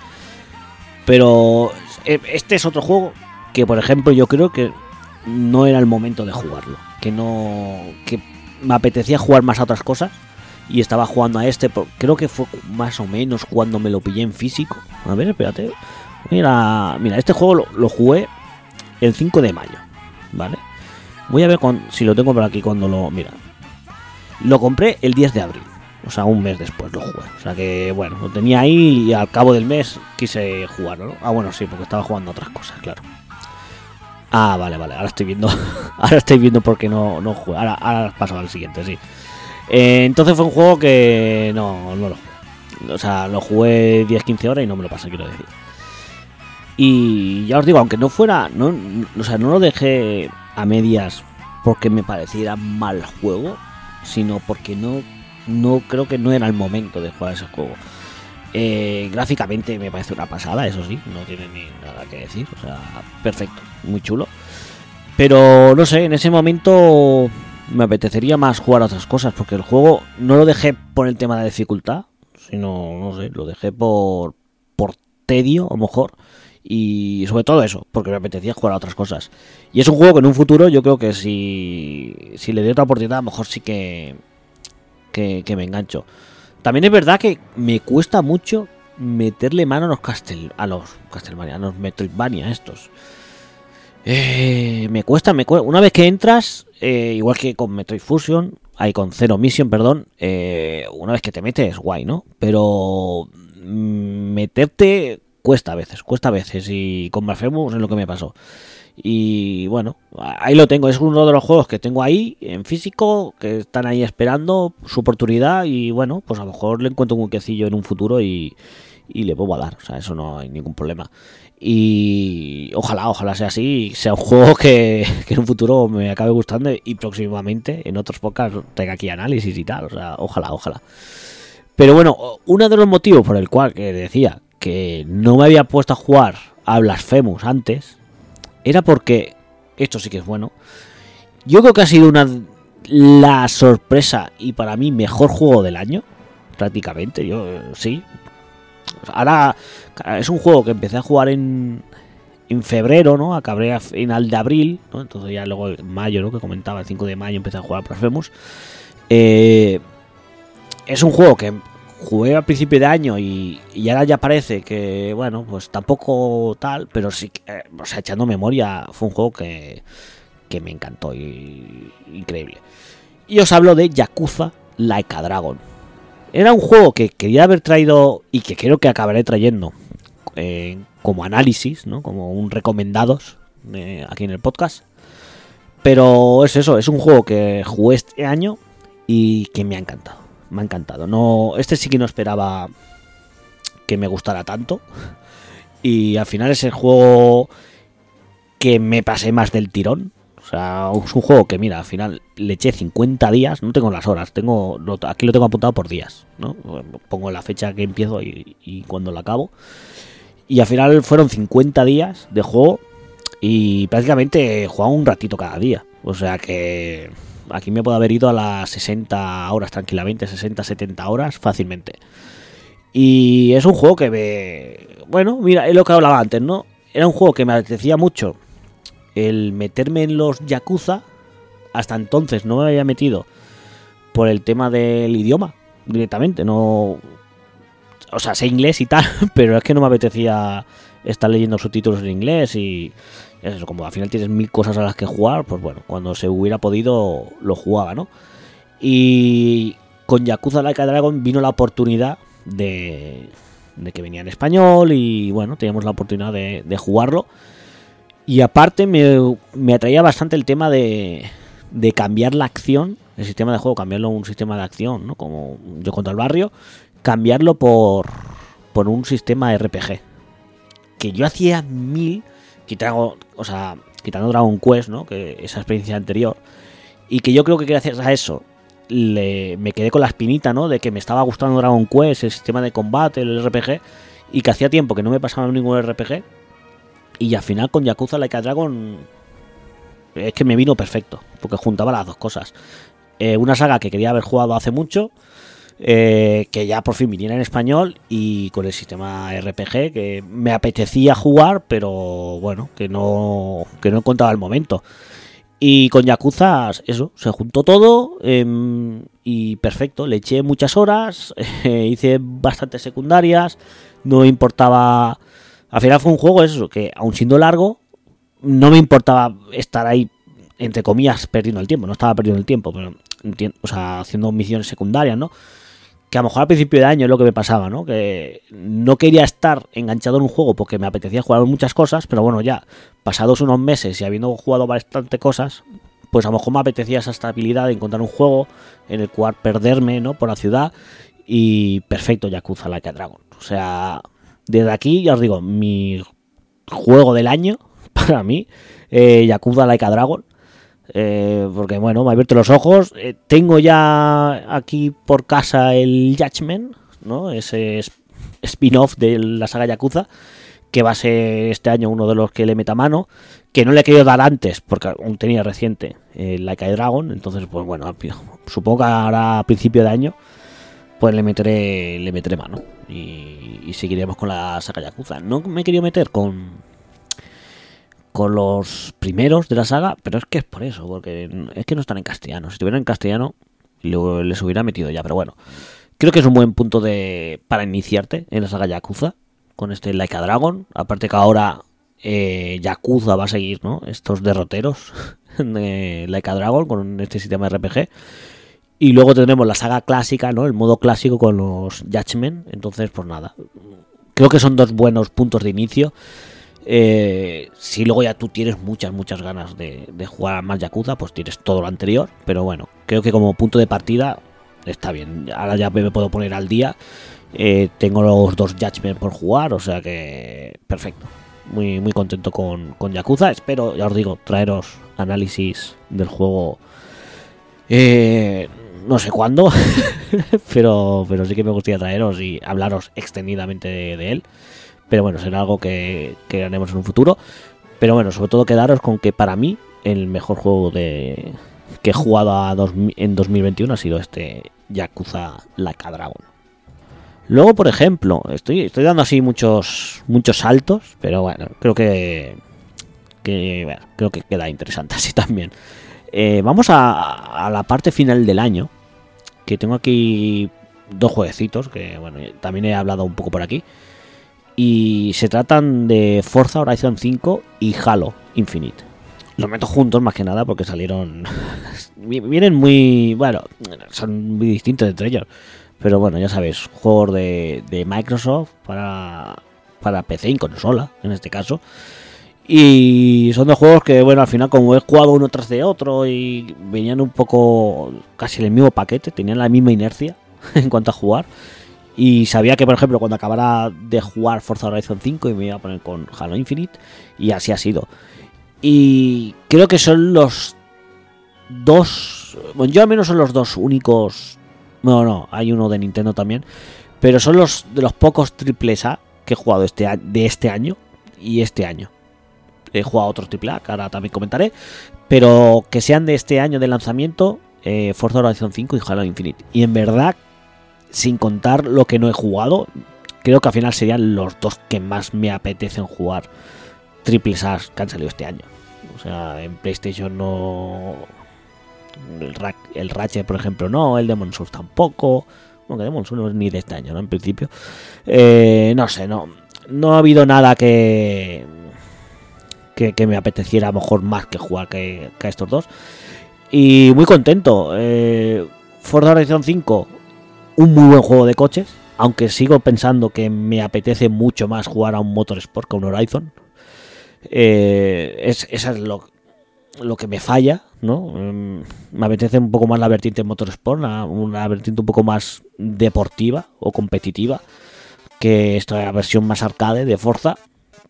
Pero eh, este es otro juego que, por ejemplo, yo creo que no era el momento de jugarlo. Que no. que me apetecía jugar más a otras cosas. Y estaba jugando a este. Creo que fue más o menos cuando me lo pillé en físico. A ver, espérate. Mira, mira este juego lo, jugué el 5 de mayo. ¿Vale? Voy a ver si lo tengo por aquí cuando lo. Mira. Lo compré el 10 de abril. O sea, un mes después lo jugué. O sea que, bueno, lo tenía ahí y al cabo del mes quise jugarlo. Ah, bueno, sí, porque estaba jugando otras cosas, claro. Ah, vale, vale. Ahora estoy viendo. ahora estoy viendo por qué no, no jugué. Ahora, ahora paso al siguiente, sí. Eh, entonces fue un juego que no, no lo jugué. O sea, lo jugué 10-15 horas y no me lo pasé, quiero decir. Y ya os digo, aunque no fuera. No, o sea, no lo dejé a medias porque me pareciera mal juego, sino porque no no creo que no era el momento de jugar ese juego. Eh, gráficamente me parece una pasada, eso sí, no tiene ni nada que decir, o sea, perfecto, muy chulo. Pero no sé, en ese momento me apetecería más jugar a otras cosas, porque el juego no lo dejé por el tema de dificultad, sino, no sé, lo dejé por, por tedio, a lo mejor, y sobre todo eso, porque me apetecía jugar a otras cosas. Y es un juego que en un futuro yo creo que si, si le doy otra oportunidad, a lo mejor sí que que, me engancho. También es verdad que me cuesta mucho meterle mano a los Castel, a los Castlevania, a los Metroidvania estos. Eh, me cuesta, me cuesta. Una vez que entras, eh, igual que con Metroid Fusion, hay con Zero Mission, perdón, eh, una vez que te metes, guay, ¿no? Pero mm, meterte cuesta a veces, cuesta a veces. Y con Blasphemous es lo que me pasó. Y bueno, ahí lo tengo. Es uno de los juegos que tengo ahí en físico, que están ahí esperando su oportunidad. Y bueno, pues a lo mejor le encuentro un huequecillo en un futuro y, le puedo dar. O sea, eso no hay ningún problema. Y ojalá, ojalá sea así. Sea un juego que, en un futuro me acabe gustando y próximamente en otros podcasts tenga aquí análisis y tal. O sea, ojalá, ojalá. Pero bueno, uno de los motivos por el cual que decía que no me había puesto a jugar a Blasphemous antes era porque, esto sí que es bueno, yo creo que ha sido una la sorpresa y para mí mejor juego del año, prácticamente, yo eh, sí. Ahora es un juego que empecé a jugar en, en febrero, ¿no? Acabé a final de abril, ¿no? Entonces ya luego en mayo, ¿no? Que comentaba, el 5 de mayo empecé a jugar Blasphemous. Eh, es un juego que jugué al principio de año y, ahora ya parece que, bueno, pues tampoco tal, pero sí, eh, o sea, echando memoria, fue un juego que, que me encantó y increíble. Y os hablo de Yakuza Like a Dragon. Era un juego que quería haber traído y que creo que acabaré trayendo eh, como análisis, ¿no? Como un recomendados eh, aquí en el podcast. Pero es eso, es un juego que jugué este año y que me ha encantado. Me ha encantado. No, este sí que no esperaba que me gustara tanto. Y al final es el juego que me pasé más del tirón. O sea, es un juego que, mira, al final le eché 50 días, no tengo las horas, tengo aquí lo tengo apuntado por días, ¿no? Pongo la fecha que empiezo y, y cuando la acabo. Y al final fueron 50 días de juego y prácticamente jugaba un ratito cada día. O sea que aquí me puedo haber ido a las 60 horas tranquilamente, 60, 70 horas fácilmente. Y es un juego que me... Bueno, mira, es lo que hablaba antes, ¿no? Era un juego que me apetecía mucho el meterme en los Yakuza. Hasta entonces no me había metido por el tema del idioma directamente. No, o sea, sé inglés y tal, pero es que no me apetecía estar leyendo subtítulos en inglés y eso, como al final tienes mil cosas a las que jugar, pues bueno, cuando se hubiera podido lo jugaba, ¿no? Y con Yakuza Like a Dragon vino la oportunidad de, de que venía en español y bueno, teníamos la oportunidad de, de jugarlo. Y aparte me, me, atraía bastante el tema de, de cambiar la acción, el sistema de juego, cambiarlo a un sistema de acción, ¿no? Como yo contra el barrio, cambiarlo por, por un sistema RPG. Que yo hacía mil, quitando, o sea, quitando Dragon Quest, ¿no? Que esa experiencia anterior. Y que yo creo que gracias a eso me quedé con la espinita, ¿no? De que me estaba gustando Dragon Quest, el sistema de combate, el RPG. Y que hacía tiempo que no me pasaba ningún RPG. Y al final con Yakuza Like a Dragon es que me vino perfecto, porque juntaba las dos cosas. Eh, una saga que quería haber jugado hace mucho eh, que ya por fin viniera en español y con el sistema RPG que me apetecía jugar, pero bueno, que no, que no encontraba el momento. Y con Yakuza, eso, se juntó todo eh, y perfecto, le eché muchas horas, eh, hice bastantes secundarias, no importaba... Al final fue un juego eso, que aun siendo largo, no me importaba estar ahí, entre comillas, perdiendo el tiempo, no estaba perdiendo el tiempo, pero o sea, haciendo misiones secundarias, ¿no? Que a lo mejor al principio de año es lo que me pasaba, ¿no? Que no quería estar enganchado en un juego porque me apetecía jugar muchas cosas, pero bueno, ya pasados unos meses y habiendo jugado bastante cosas, pues a lo mejor me apetecía esa estabilidad de encontrar un juego en el cual perderme, ¿no? Por la ciudad y perfecto Yakuza Like a Dragon. O sea, desde aquí ya os digo, mi juego del año para mí, eh, Yakuza Like a Dragon. Eh, porque bueno, me ha abierto los ojos. Eh, tengo ya aquí por casa el Judgment, ¿no? Ese spin-off de la saga Yakuza, que va a ser este año uno de los que le meta mano, que no le he querido dar antes, porque aún tenía reciente el Like Dragon, entonces pues bueno, supongo que ahora a principio de año pues le meteré, le meteré mano y, y seguiremos con la saga Yakuza. No me he querido meter con con los primeros de la saga, pero es que es por eso, porque es que no están en castellano. Si estuvieran en castellano, les hubiera metido ya, pero bueno. Creo que es un buen punto de para iniciarte en la saga Yakuza, con este Like Dragon. Aparte que ahora eh, Yakuza va a seguir, ¿no? Estos derroteros de Like Dragon con este sistema RPG. Y luego tendremos la saga clásica, ¿no? El modo clásico con los Judgment. Entonces, pues nada. Creo que son dos buenos puntos de inicio. Eh, si luego ya tú tienes muchas, muchas ganas de, jugar a más Yakuza, pues tienes todo lo anterior. Pero bueno, creo que como punto de partida está bien. Ahora ya me puedo poner al día. Eh, tengo los dos Judgment por jugar, o sea que perfecto. Muy, muy contento con, con Yakuza. Espero, ya os digo, traeros análisis del juego. Eh, no sé cuándo, pero, pero sí que me gustaría traeros y hablaros extendidamente de él. Pero bueno, será algo que, que haremos en un futuro. Pero bueno, sobre todo quedaros con que para mí el mejor juego de, que he jugado a en 2021 ha sido este Yakuza Like a Dragon. Luego, por ejemplo, estoy, estoy dando así muchos muchos saltos, pero bueno, creo que, que creo que queda interesante así también. Eh, vamos a, a la parte final del año, que tengo aquí dos jueguecitos, que bueno, también he hablado un poco por aquí. Y se tratan de Forza Horizon 5 y Halo Infinite. Los meto juntos más que nada porque salieron... vi- Vienen muy... Bueno, son muy distintos entre ellos. Pero bueno, ya sabes, juegos de, de Microsoft para, para PC y consola, en este caso. Y son dos juegos que, bueno, al final como he jugado uno tras de otro y venían un poco casi en el mismo paquete, tenían la misma inercia en cuanto a jugar. Y sabía que, por ejemplo, cuando acabara de jugar Forza Horizon 5 y me iba a poner con Halo Infinite, y así ha sido. Y creo que son los dos, bueno, yo al menos son los dos únicos, no, no, hay uno de Nintendo también, pero son los de los pocos triples A que he jugado este, de este año y este año. He jugado otros triple que ahora también comentaré, pero que sean de este año de lanzamiento, eh, Forza Horizon 5 y Halo Infinite. Y en verdad, sin contar lo que no he jugado, creo que al final serían los dos que más me apetecen jugar triples A que han salido este año. O sea, en PlayStation no. El, el Ratchet, por ejemplo, no. El Demon Souls tampoco. Bueno, que Demon Souls no es ni de este año, ¿no? En principio. Eh, no sé, no. No ha habido nada que. Que, que me apeteciera a lo mejor más que jugar que, que a estos dos. Y muy contento. Eh, Forza Horizon 5, un muy buen juego de coches. Aunque sigo pensando que me apetece mucho más jugar a un Motorsport que a un Horizon. Eh, es, esa es lo, lo que me falla, ¿no? Mm, Me apetece un poco más la vertiente Motorsport, una, una vertiente un poco más deportiva o competitiva que esta versión más arcade de Forza.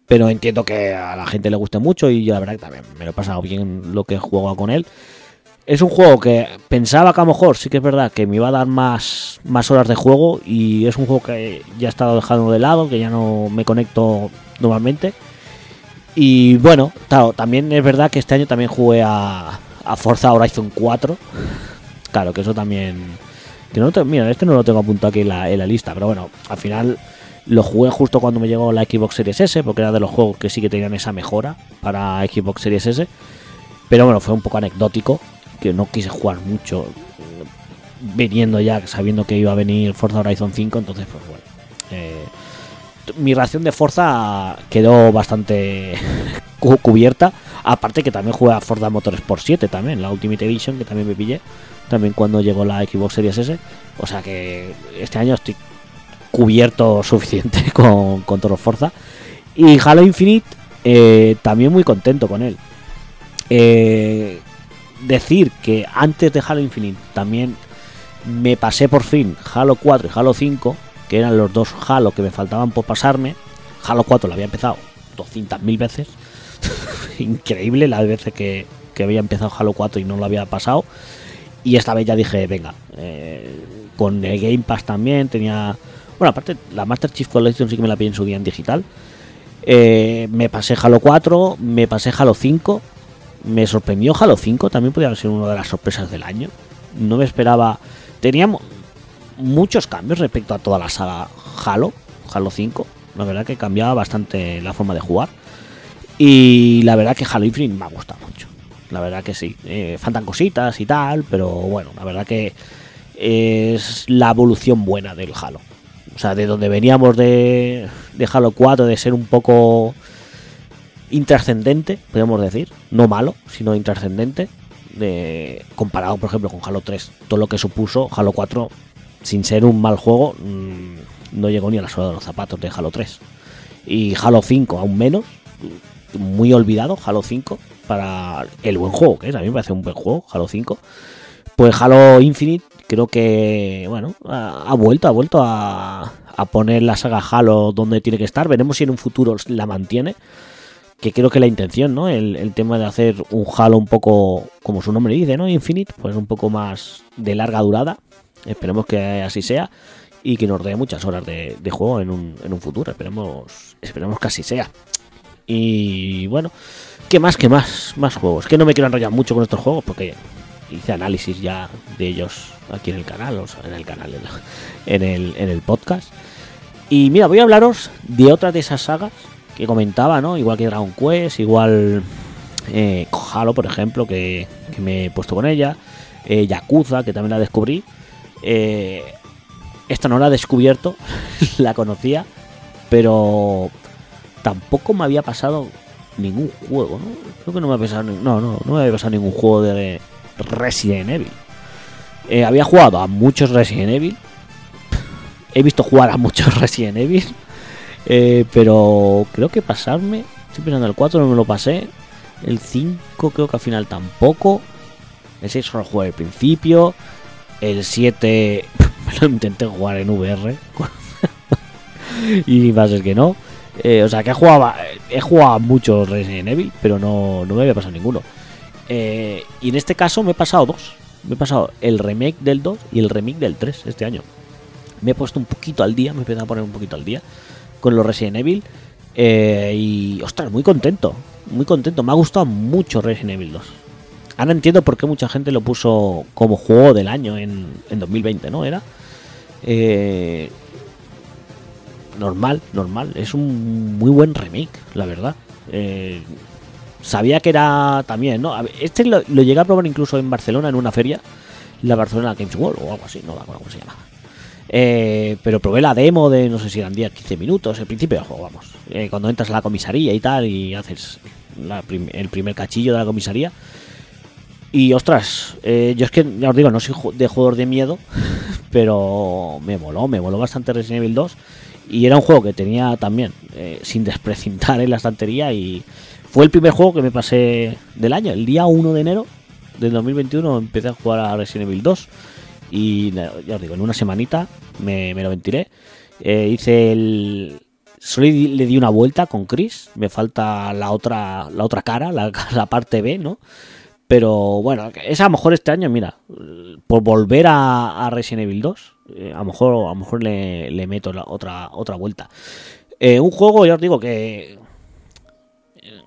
Pero entiendo que a la gente le guste mucho y yo la verdad que también me lo he pasado bien lo que he jugado con él. Es un juego que pensaba que a lo mejor sí que es verdad que me iba a dar más, más horas de juego y es un juego que ya he estado dejando de lado, que ya no me conecto normalmente. Y bueno, claro, también es verdad que este año también jugué a, Forza Horizon 4. Claro, que eso también... Que no mira, este no lo tengo apuntado aquí en la, en la lista, pero bueno, al final lo jugué justo cuando me llegó la Xbox Series S, porque era de los juegos que sí que tenían esa mejora para Xbox Series S. Pero bueno, fue un poco anecdótico, que no quise jugar mucho, viniendo ya, sabiendo que iba a venir Forza Horizon 5, entonces pues bueno. eh, mi ración de Forza quedó bastante cu- cubierta. Aparte que también jugué a Forza Motorsport 7 también, la Ultimate Edition, que también me pillé. También cuando llegó la Xbox Series S. O sea que este año estoy cubierto suficiente con, con todos los Forza. Y Halo Infinite, eh, también muy contento con él. Eh, decir que antes de Halo Infinite también me pasé por fin Halo 4 y Halo 5, que eran los dos Halo que me faltaban por pasarme. Halo 4 lo había empezado 200.000 veces. Increíble las veces que, que había empezado Halo 4 y no lo había pasado. Y esta vez ya dije, venga, eh, con el Game Pass también tenía... Bueno, aparte, la Master Chief Collection sí que me la pillé en su día en digital. Eh, me pasé Halo 4, me pasé Halo 5. Me sorprendió Halo 5, también haber sido una de las sorpresas del año. No me esperaba... Teníamos muchos cambios respecto a toda la saga Halo, Halo 5. La verdad que cambiaba bastante la forma de jugar. Y la verdad que Halo Infinite me ha gustado mucho. La verdad que sí. Eh, faltan cositas y tal, pero bueno, la verdad que es la evolución buena del Halo. O sea, de donde veníamos de, de Halo 4, de ser un poco intrascendente, podríamos decir. No malo, sino intrascendente. De, comparado, por ejemplo, con Halo 3. Todo lo que supuso Halo 4, sin ser un mal juego, mmm, no llegó ni a la suela de los zapatos de Halo 3. Y Halo 5 aún menos. Muy olvidado Halo 5 para el buen juego que es. A mí me parece un buen juego, Halo 5. Pues Halo Infinite creo que, bueno, ha, vuelto, ha vuelto a, poner la saga Halo donde tiene que estar. Veremos si en un futuro la mantiene. Que creo que la intención, ¿no? El, tema de hacer un Halo un poco, como su nombre dice, ¿no? Infinite, pues un poco más de larga durada. Esperemos que así sea y que nos dé muchas horas de, de juego en un, en un, futuro. Esperemos, esperemos que así sea. Y bueno, ¿qué más? ¿Qué más? Más juegos. Que no me quiero enrollar mucho con estos juegos porque hice análisis ya de ellos aquí en el canal, o sea, en el canal, en el, en el podcast. Y mira, voy a hablaros de otra de esas sagas que comentaba, ¿no? Igual que Dragon Quest, igual eh, por ejemplo, que, me he puesto con ella. Eh, Yakuza, que también la descubrí. Eh, esta no la he descubierto, la conocía, pero tampoco me había pasado ningún juego, ¿no? Creo que no me había pasado, no, no, no me había pasado ningún juego de Resident Evil. Eh, había jugado a muchos Resident Evil. He visto jugar a muchos Resident Evil. Eh, pero creo que pasarme. Estoy pensando, el 4 no me lo pasé. El 5 creo que al final tampoco. El 6 solo jugué al principio. El 7 me lo intenté jugar en VR. y va a ser que no. Eh, o sea que he jugado, he jugado muchos Resident Evil, pero no, no me había pasado ninguno. Eh, y en este caso me he pasado dos. Me he pasado el remake del 2 y el remake del 3 este año. Me he puesto un poquito al día, me he empezado a poner un poquito al día con los Resident Evil. eh, y ostras, muy contento. Muy contento. Me ha gustado mucho Resident Evil 2. Ahora entiendo por qué mucha gente lo puso como juego del año en, en 2020, ¿no? Era. Eh, normal, normal. Es un muy buen remake, la verdad. Eh, sabía que era también, ¿no? Este lo, lo llegué a probar incluso en Barcelona en una feria, la Barcelona Games World o algo así, no me acuerdo cómo se llama. Eh, pero probé la demo de no sé si eran 10, 15 minutos, el principio del juego, vamos. Eh, cuando entras a la comisaría y tal y haces el primer cachillo de la comisaría. Y ostras, eh, yo es que ya os digo, no soy de jugador de miedo, pero me moló, me moló bastante Resident Evil 2. Y era un juego que tenía también sin desprecintar en la estantería. Y fue el primer juego que me pasé del año. El día 1 de enero del 2021 empecé a jugar a Resident Evil 2. Y ya os digo, en una semanita me, me lo ventilé. Eh, hice el. Solo le di una vuelta con Chris. Me falta la otra, la otra cara, la, parte B, ¿no? Pero bueno, es a lo mejor este año, mira, por volver a, Resident Evil 2, eh, a lo mejor, a mejor le, meto la otra, otra vuelta. Eh, un juego, ya os digo que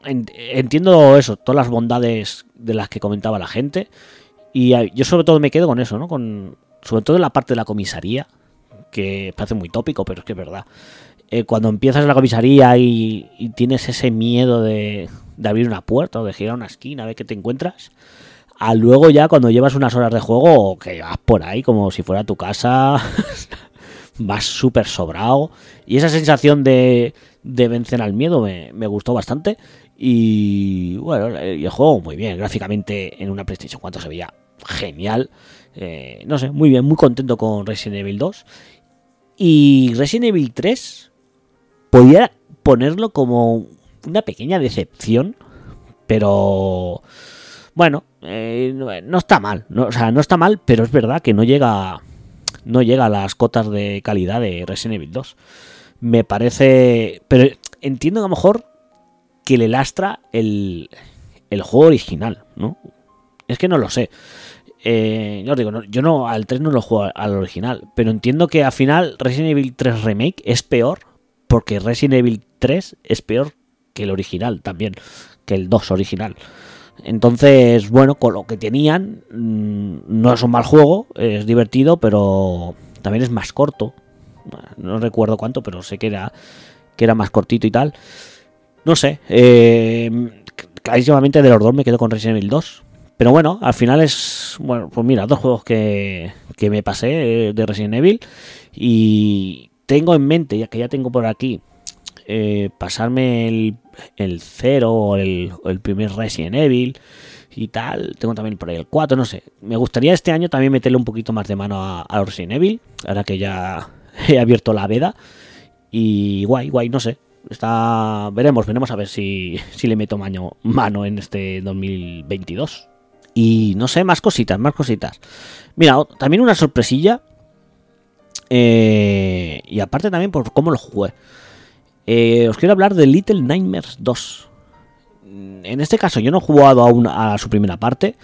en- entiendo eso, todas las bondades de las que comentaba la gente. Y yo sobre todo me quedo con eso, ¿no? Con, sobre todo en la parte de la comisaría, que parece muy tópico, pero es que es verdad. Eh, cuando empiezas en la comisaría y, tienes ese miedo de, de abrir una puerta o de girar una esquina a ver qué te encuentras, a luego ya cuando llevas unas horas de juego, que vas por ahí como si fuera tu casa, vas súper sobrado. Y esa sensación de, de vencer al miedo me, me gustó bastante. Y bueno, el juego muy bien, gráficamente en una PlayStation 4 se veía genial. Eh, no sé, muy bien, muy contento con Resident Evil 2. Y Resident Evil 3 podía ponerlo como una pequeña decepción, pero bueno, eh, no, no está mal, no, o sea, no está mal, pero es verdad que no llega no llega a las cotas de calidad de Resident Evil 2. Me parece, pero entiendo que a lo mejor que le lastra el, el juego original, ¿no? Es que no lo sé. Eh, yo os digo, no- yo no al 3 no lo juego al original, pero entiendo que al final Resident Evil 3 Remake es peor porque Resident Evil 3 es peor que el original también, que el 2 original. Entonces, bueno, con lo que tenían, mm, no es un mal juego, es divertido, pero también es más corto. No recuerdo cuánto, pero sé que era, que era más cortito y tal. No sé, eh, clarísimamente de los dos me quedo con Resident Evil 2. Pero bueno, al final es, bueno, pues mira, dos juegos que, que me pasé eh, de Resident Evil. Y tengo en mente, ya que ya tengo por aquí, eh, pasarme el, el 0 o el, primer Resident Evil y tal. Tengo también por ahí el 4, no sé. Me gustaría este año también meterle un poquito más de mano a, a Resident Evil, ahora que ya he abierto la veda. Y guay, guay, no sé. Está, veremos, veremos a ver si, si le meto mano, mano en este 2022. Y no sé, más cositas, más cositas. Mira, también una sorpresilla. eh, y aparte también por cómo lo jugué. Eh, os quiero hablar de Little Nightmares 2. Mm, En este caso yo no he jugado aún a su primera parte.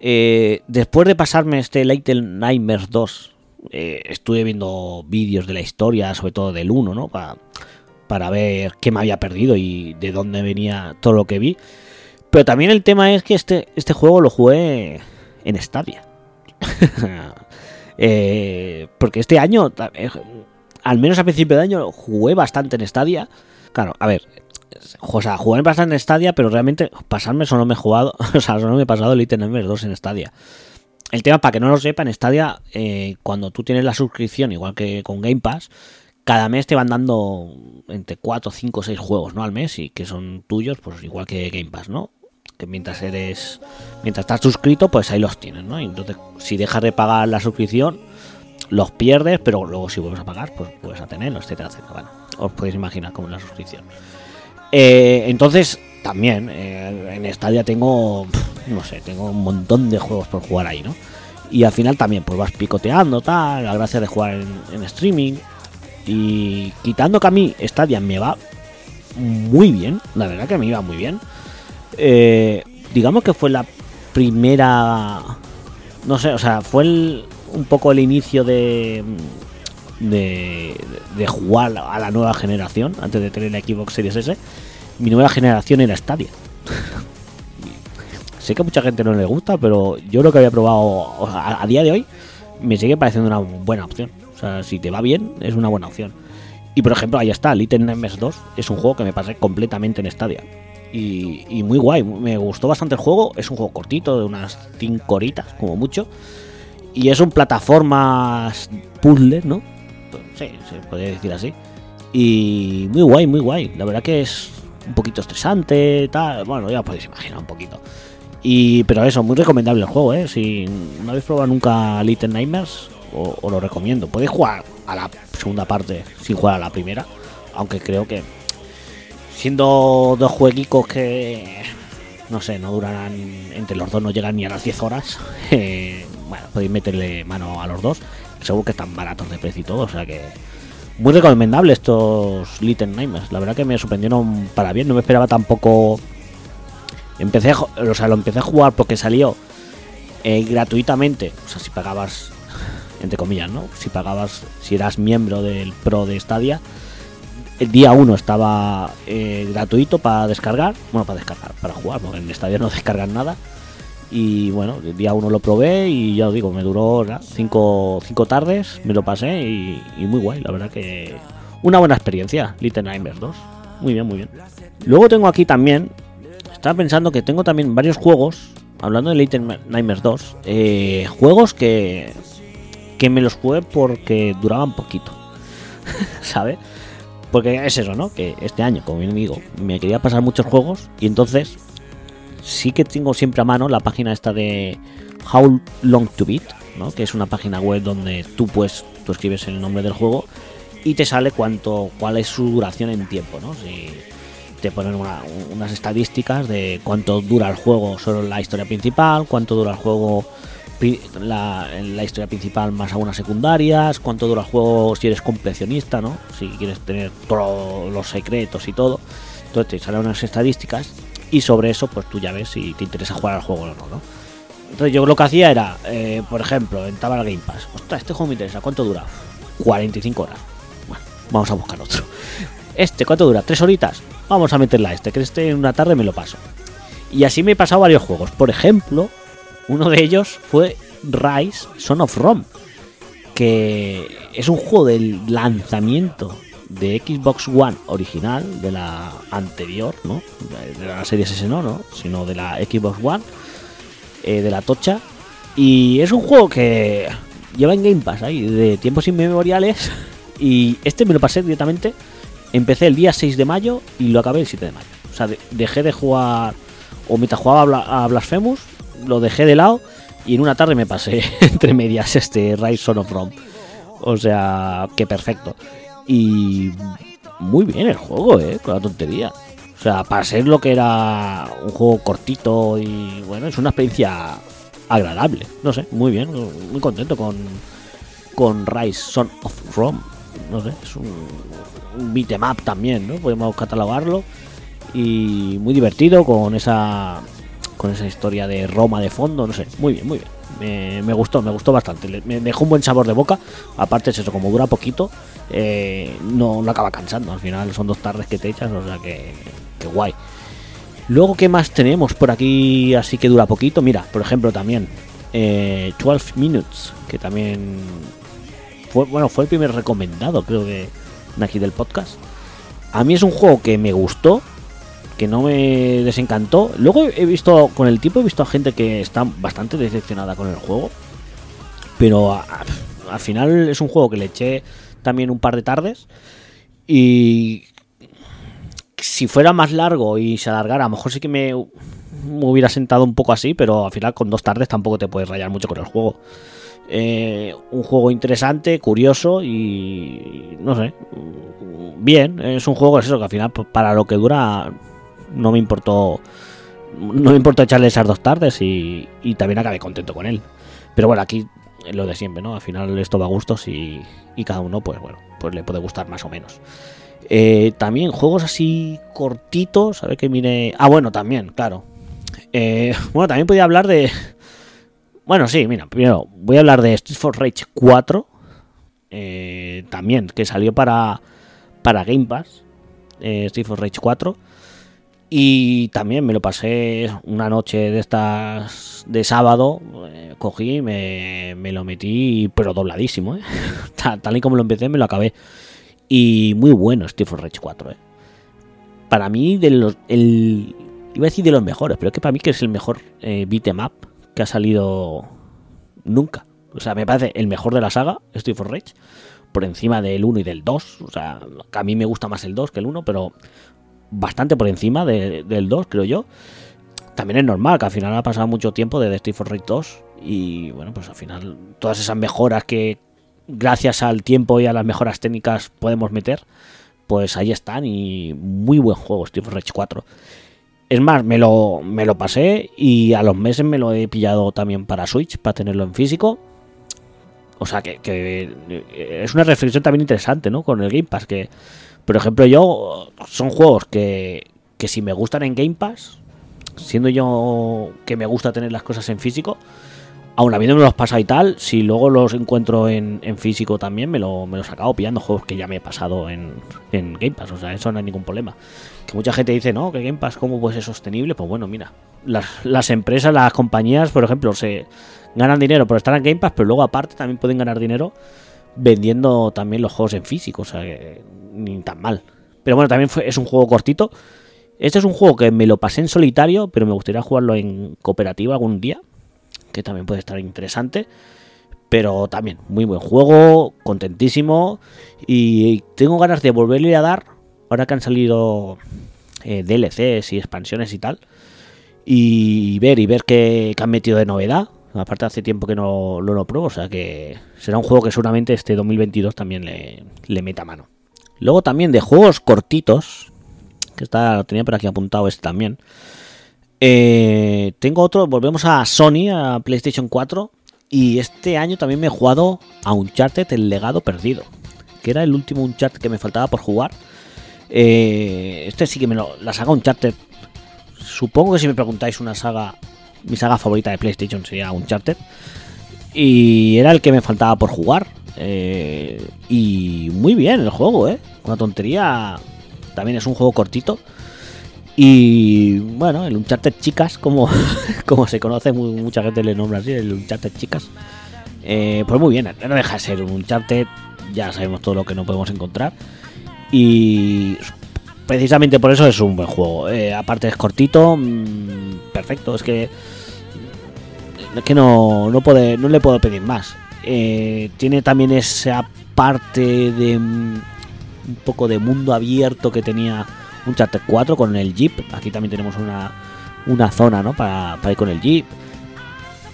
Eh, después de pasarme este Little Nightmares 2, eh, estuve viendo vídeos de la historia, sobre todo del 1, ¿no? Para, para ver qué me había perdido y de dónde venía todo lo que vi. Pero también el tema es que este, este juego lo jugué en Stadia. Eh, porque este año, eh, al menos a principio de año, jugué bastante en Stadia. Claro, a ver, o sea, jugué bastante en Stadia, pero realmente pasarme solo me he jugado, o sea, solo me he pasado el Elite Nightmares 2 en Stadia. El tema, para que no lo sepa, en Stadia, eh, cuando tú tienes la suscripción, igual que con Game Pass, cada mes te van dando entre 4, 5, 6 juegos, ¿no? Al mes y que son tuyos, pues igual que Game Pass, ¿no? Que mientras eres, mientras estás suscrito, pues ahí los tienes, ¿no? Y entonces, si dejas de pagar la suscripción, los pierdes, pero luego si vuelves a pagar, pues puedes a tenerlos, etcétera, etcétera. Bueno, os podéis imaginar cómo es la suscripción. Eh, entonces, también, eh, en Stadia tengo, no sé, tengo un montón de juegos por jugar ahí, ¿no? Y al final también, pues vas picoteando, tal, la gracia de jugar en streaming. Y quitando que a mí Stadia me va muy bien, la verdad que me iba muy bien. Eh, digamos que fue la primera, no sé, o sea, fue un poco el inicio de, de, jugar a la nueva generación, antes de tener la Xbox Series S. Mi nueva generación era Stadia. sé que a mucha gente no le gusta, pero yo lo que había probado a, a día de hoy me sigue pareciendo una buena opción. O sea, si te va bien, es una buena opción. Y por ejemplo, ahí está, Little Nightmares 2 es un juego que me pasé completamente en Stadia. Y, muy guay, me gustó bastante el juego. Es un juego cortito, de unas 5 horitas, como mucho. Y es un plataformas puzzle, ¿no? Sí, se podría decir así. Y muy guay, muy guay. La verdad que es un poquito estresante, tal. Bueno, ya podéis imaginar un poquito. Y, pero eso, muy recomendable el juego, ¿eh? Si no habéis probado nunca Little Nightmares, o- lo recomiendo. Podéis jugar a la segunda parte sin jugar a la primera, aunque creo que siendo dos jueguicos que no sé, no durarán entre los dos, no llegan ni a las 10 horas. eh, bueno, podéis meterle mano a los dos. Seguro que están baratos de precio y todo, o sea que muy recomendable estos Little Nightmares. La verdad que me sorprendieron para bien, no me esperaba tampoco. Empecé, a o sea, lo empecé a jugar porque salió eh, gratuitamente, o sea, si pagabas, entre comillas, ¿no? Si pagabas, si eras miembro del Pro de Stadia, el día 1 estaba eh, gratuito para descargar, bueno, para descargar, para jugar, porque en Stadia no descargan nada. Y bueno, el día 1 lo probé y ya os digo, me duró 5 tardes, me lo pasé y, y muy guay, la verdad que una buena experiencia, Little Nightmares 2. Muy bien, muy bien. Luego tengo aquí también, estaba pensando que tengo también varios juegos, hablando de Little Nightmares 2, eh, juegos que, que me los jugué porque duraban poquito, ¿sabes? Porque es eso, ¿no? Que este año, como bien digo, me quería pasar muchos juegos y entonces sí que tengo siempre a mano la página esta de How Long to Beat, ¿no? Que es una página web donde tú pues tú escribes el nombre del juego y te sale cuánto cuál es su duración en tiempo, ¿no? Si te ponen una- unas estadísticas de cuánto dura el juego solo la historia principal, cuánto dura el juego la, la historia principal más algunas secundarias, cuánto dura el juego si eres completionista, ¿no? Si quieres tener todos los secretos y todo. Entonces te salen unas estadísticas y sobre eso pues tú ya ves si te interesa jugar al juego o no, ¿no? Entonces yo lo que hacía era, eh, por ejemplo, entraba al Game Pass. Ostras, este juego me interesa, ¿cuánto dura? 45 horas. Bueno, vamos a buscar otro. Este, ¿cuánto dura? ¿Tres horitas? Vamos a meterla a este, que este en una tarde me lo paso. Y así me he pasado varios juegos. Por ejemplo, uno de ellos fue Rise Son of Rome, que es un juego del lanzamiento de Xbox One original, de la anterior, ¿no? De la serie S no, ¿no? Sino de la Xbox One, eh, de la Tocha. Y es un juego que lleva en Game Pass ahí de tiempos inmemoriales. Y este me lo pasé directamente. Empecé el día 6 de mayo y lo acabé el 7 de mayo. O sea, de- dejé de jugar, o mientras jugaba a Blasphemous, lo dejé de lado y en una tarde me pasé entre medias este Rise of Rome. O sea, que perfecto. Y muy bien el juego, eh, con la tontería. O sea, para ser lo que era un juego cortito y bueno, es una experiencia agradable. No sé, muy bien, muy contento con, con Rise Son of Rome. No sé, es un, un beat'em up también, ¿no? Podemos catalogarlo. Y muy divertido con esa con esa historia de Roma de fondo, no sé, muy bien, muy bien. Me, gustó, me gustó bastante. Me dejó un buen sabor de boca. Aparte es eso, como dura poquito, eh, no, no acaba cansando. Al final son dos tardes que te echas, o sea que, que guay. Luego, ¿qué más tenemos por aquí así que dura poquito? Mira, por ejemplo, también eh, 12 Minutes, que también fue, bueno, fue el primer recomendado, creo que, aquí del podcast. A mí es un juego que me gustó, que no me desencantó. Luego he visto, con el tiempo he visto a gente que está bastante decepcionada con el juego. Pero al final es un juego que le eché también un par de tardes. Y si fuera más largo y se alargara, a lo mejor sí que me, hubiera sentado un poco así, pero al final con dos tardes tampoco te puedes rayar mucho con el juego. Eh, un juego interesante, curioso y no sé, bien. Es un juego, es eso, que al final para lo que dura no me importó, no me importó echarle esas dos tardes y, también acabé contento con él. Pero bueno, aquí lo de siempre, ¿no? Al final esto va a gustos y, y cada uno, pues bueno, pues le puede gustar más o menos. Eh, también juegos así cortitos, a ver que mire. Ah, bueno, también, claro. Eh, bueno, también podía hablar de. Bueno, sí, mira, primero voy a hablar de Street for Rage 4. Eh, también, que salió para, para Game Pass. Street for Rage 4. Y también me lo pasé una noche de estas de sábado. cogí, me, me, lo metí, pero dobladísimo. tal, tal, y como lo empecé, me lo acabé. Y muy bueno Steve Rage 4, ¿eh? Para mí, de los, el, iba a decir de los mejores, pero es que para mí que es el mejor eh, beat'em up que ha salido nunca. O sea, me parece el mejor de la saga, Steve Rage, por encima del 1 y del 2. O sea, a mí me gusta más el 2 que el 1, pero bastante por encima del 2, creo yo. También es normal que al final ha pasado mucho tiempo desde Steve for Rage 2 y bueno, pues al final todas esas mejoras que gracias al tiempo y a las mejoras técnicas podemos meter, pues ahí están y muy buen juego Steve Rage 4. Es más, me lo, me lo pasé y a los meses me lo he pillado también para Switch, para tenerlo en físico. O sea que, es una reflexión también interesante, ¿no? Con el Game Pass, que, por ejemplo, yo son juegos que, que si me gustan en Game Pass, siendo yo que me gusta tener las cosas en físico, aún habiéndome los pasado y tal, si luego los encuentro en, físico también, me, lo, me los acabo pillando juegos que ya me he pasado en, Game Pass. O sea, eso no hay ningún problema. Que mucha gente dice, no, que Game Pass, ¿cómo puede ser sostenible? Pues bueno, mira, las, empresas, las compañías, por ejemplo, se ganan dinero por estar en Game Pass, pero luego aparte también pueden ganar dinero vendiendo también los juegos en físico. O sea, que ni tan mal. Pero bueno, también es un juego cortito. Este es un juego que me lo pasé en solitario, pero me gustaría jugarlo en cooperativa algún día que también puede estar interesante. Pero también, muy buen juego, contentísimo. Y tengo ganas de volverle a dar, ahora que han salido eh, DLCs y expansiones y tal. Y ver y ver qué, han metido de novedad. Aparte hace tiempo que no, lo pruebo, o sea que será un juego que seguramente este 2022 también le, meta mano. Luego también de juegos cortitos, que está, lo tenía por aquí apuntado este también. Eh, tengo otro, volvemos a Sony, a PlayStation 4. Y este año también me he jugado a Uncharted, el legado perdido. Que era el último Uncharted que me faltaba por jugar. Eh, este sí que me lo. La saga Uncharted. Supongo que si me preguntáis una saga. Mi saga favorita de PlayStation sería Uncharted. Y era el que me faltaba por jugar. Eh, y muy bien el juego, ¿eh? Una tontería. También es un juego cortito. Y bueno, el Uncharted Chicas, como, como se conoce, mucha gente le nombra así, el Uncharted Chicas. Eh, pues muy bien, no deja de ser un Uncharted, ya sabemos todo lo que no podemos encontrar. Y precisamente por eso es un buen juego. Eh, aparte es cortito, mm, perfecto, es que es que no, no, puede, no le puedo pedir más. Eh, tiene también esa parte de mm, un poco de mundo abierto que tenía un Charter 4 con el Jeep. Aquí también tenemos una, una zona ¿no? para, ir con el Jeep.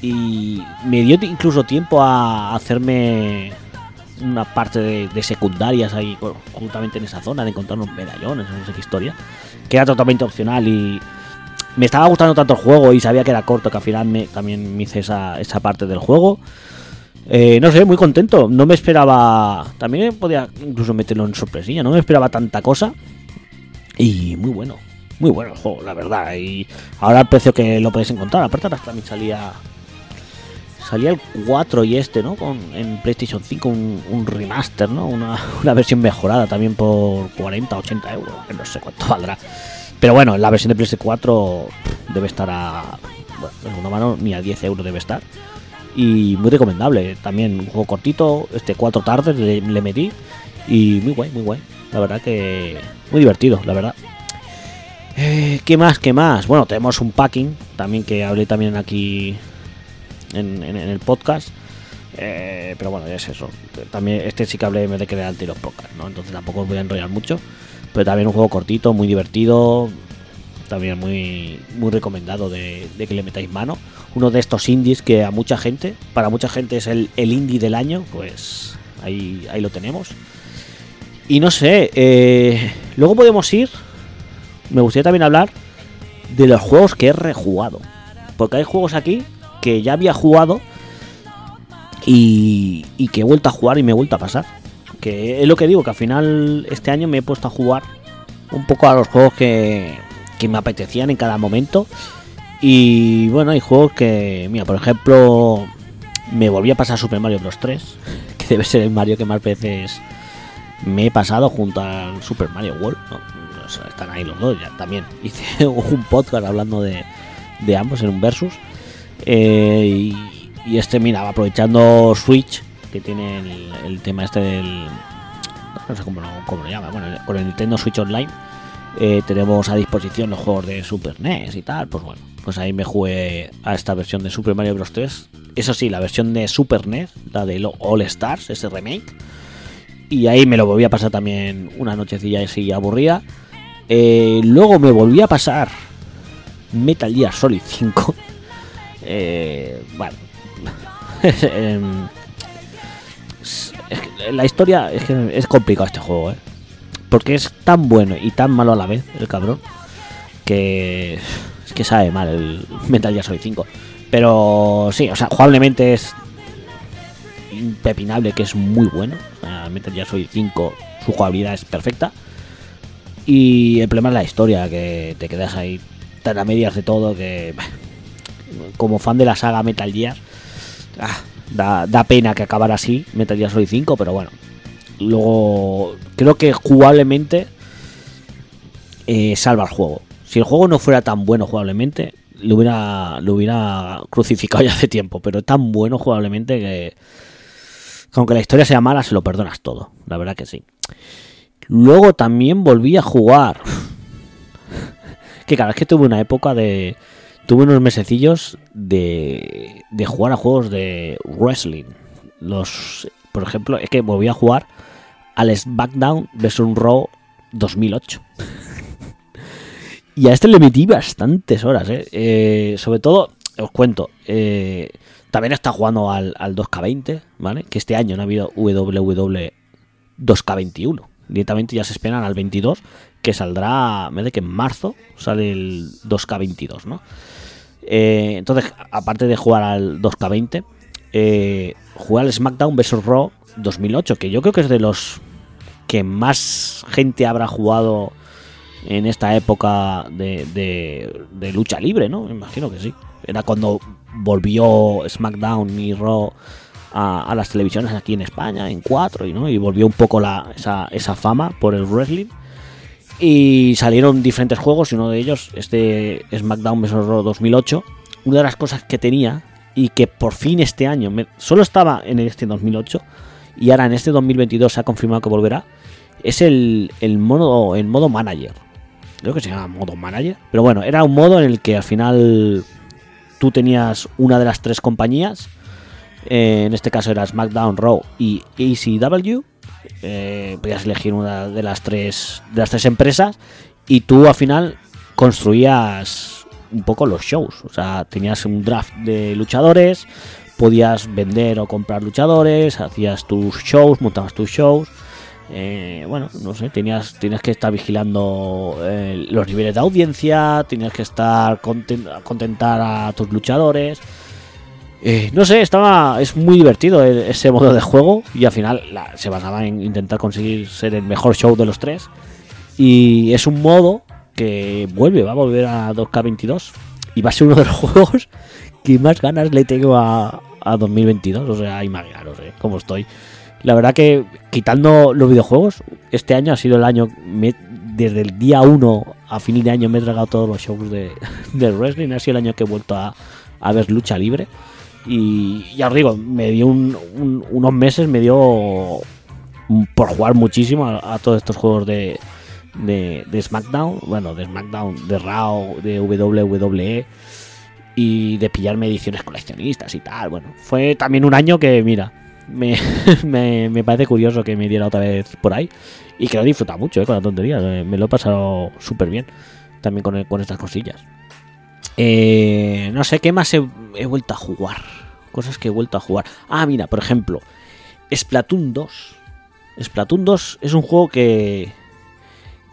Y me dio incluso tiempo a hacerme una parte de, secundarias ahí, justamente en esa zona, de encontrar unos medallones, no sé qué historia, que era totalmente opcional y me estaba gustando tanto el juego y sabía que era corto que al final me, también me hice esa, esa parte del juego. Eh, no sé, muy contento. No me esperaba. También podía incluso meterlo en sorpresilla. No me esperaba tanta cosa. Y muy bueno, muy bueno el juego, la verdad. Y ahora el precio que lo podéis encontrar. Aparte ahora también salía salía el 4 y este, ¿no? Con, en PlayStation 5 un, remaster, ¿no? Una, versión mejorada también por 40, 80 euros, que no sé cuánto valdrá. Pero bueno, la versión de PlayStation 4 debe estar a... Bueno, de alguna mano ni a 10 euros debe estar. y muy recomendable. También un juego cortito, este cuatro tardes le, le metí y muy guay, muy guay. La verdad que muy divertido, la verdad. Eh, ¿Qué más? ¿Qué más? Bueno, tenemos un packing también que hablé también aquí en, en- el podcast. Eh, pero bueno, es eso. También este sí que hablé de que de los podcasts, ¿no? Entonces tampoco os voy a enrollar mucho. Pero también un juego cortito, muy divertido. También muy, muy recomendado de, de que le metáis mano. Uno de estos indies que a mucha gente, para mucha gente es el, el indie del año, pues ahí, ahí lo tenemos. Y no sé, eh, luego podemos ir. Me gustaría también hablar de los juegos que he rejugado. Porque hay juegos aquí que ya había jugado y, que he vuelto a jugar y me he vuelto a pasar. Que es lo que digo, que al final este año me he puesto a jugar un poco a los juegos que, que me apetecían en cada momento. Y bueno, hay juegos que, mira, por ejemplo, me volví a pasar Super Mario Bros. 3, que debe ser el Mario que más veces me he pasado junto al Super Mario World. están ahí los dos ya también. Hice un podcast hablando de, de ambos en un versus. Eh, y, y este, mira, aprovechando Switch, que tiene el, tema este del. No sé cómo cómo lo llama. Bueno, con el Nintendo Switch Online eh, tenemos a disposición los juegos de Super NES y tal. Pues bueno, pues ahí me jugué a esta versión de Super Mario Bros. 3. Eso sí, la versión de Super NES, la de All Stars, ese remake. Y ahí me lo volví a pasar también una nochecilla así aburrida. Eh, luego me volví a pasar Metal Gear Solid 5. Eh, bueno. Em, es que la historia es que es complicado este juego, ¿eh? Porque es tan bueno y tan malo a la vez, el cabrón, que es que sabe mal el Metal Gear Solid 5. Pero sí, o sea, jugablemente es impepinable que es muy bueno. Metal Gear Solid 5, su jugabilidad es perfecta. Y el problema es la historia, que te quedas ahí tan a medias de todo que como fan de la saga Metal Gear ah, da, da pena que acabara así Metal Gear Solid 5, pero bueno. Luego creo que jugablemente eh, salva el juego. Si el juego no fuera tan bueno jugablemente, lo hubiera, lo hubiera crucificado ya hace tiempo, pero tan bueno jugablemente que, que aunque la historia sea mala, se lo perdonas todo. La verdad que sí. Luego también volví a jugar. que claro, es que tuve una época de. Tuve unos mesecillos de, de jugar a juegos de wrestling. Los, por ejemplo, es que volví a jugar al SmackDown vs. Raw 2008. y a este le metí bastantes horas, ¿eh? Eh, sobre todo, os cuento, eh, también está jugando al, al 2K20, ¿vale? Que este año no ha habido WWE 2K21. Directamente ya se esperan al 22, que saldrá, me de que en marzo sale el 2K22, ¿no? Eh, entonces, aparte de jugar al 2K20, eh, jugué al SmackDown vs. Raw 2008, que yo creo que es de los que más gente habrá jugado en esta época de, lucha libre, ¿no? Me imagino que sí. Era cuando volvió SmackDown y Raw a, las televisiones aquí en España, en 4, y, ¿no? y volvió un poco la, esa fama por el wrestling. Y salieron diferentes juegos y uno de ellos, este SmackDown vs. Raw 2008. Una de las cosas que tenía y que por fin este año, solo estaba en este 2008 y ahora en este 2022 se ha confirmado que volverá, es el, el, modo, el modo manager. Creo que se llama modo manager. Pero bueno, era un modo en el que al final tú tenías una de las tres compañías. eh, en este caso era SmackDown, Raw y ECW. Eh, podías elegir una de las tres de las tres empresas y tú al final construías un poco los shows. O sea, tenías un draft de luchadores, podías vender o comprar luchadores, hacías tus shows, montabas tus shows. Eh, bueno, no sé, tenías, tenías que estar vigilando eh, los niveles de audiencia, tenías que estar conten- contentar a tus luchadores. Eh, no sé, estaba es muy divertido el- ese modo de juego y al final se basaba en intentar conseguir ser el mejor show de los tres. Y es un modo que vuelve, va a volver a 2K22 y va a ser uno de los juegos que más ganas le tengo a, a 2022. O sea, imaginaros eh, cómo estoy. La verdad que quitando los videojuegos, este año ha sido el año, desde el día 1 a fin de año me he tragado todos los shows de, de wrestling, ha sido el año que he vuelto a, a ver lucha libre. Y ya os digo, me dio un- un- unos meses, me dio por jugar muchísimo a, todos estos juegos de, de, SmackDown, bueno, de SmackDown, de Raw, de WWE y de pillarme ediciones coleccionistas y tal. Bueno, fue también un año que, mira, me, me, me parece curioso que me diera otra vez por ahí y que lo he disfrutado mucho, eh, con la tontería. Me lo he pasado súper bien también con, con estas cosillas. Eh, no sé qué más he, vuelto a jugar. Cosas que he vuelto a jugar. Ah, mira, por ejemplo, Splatoon 2. Splatoon 2 es un juego que,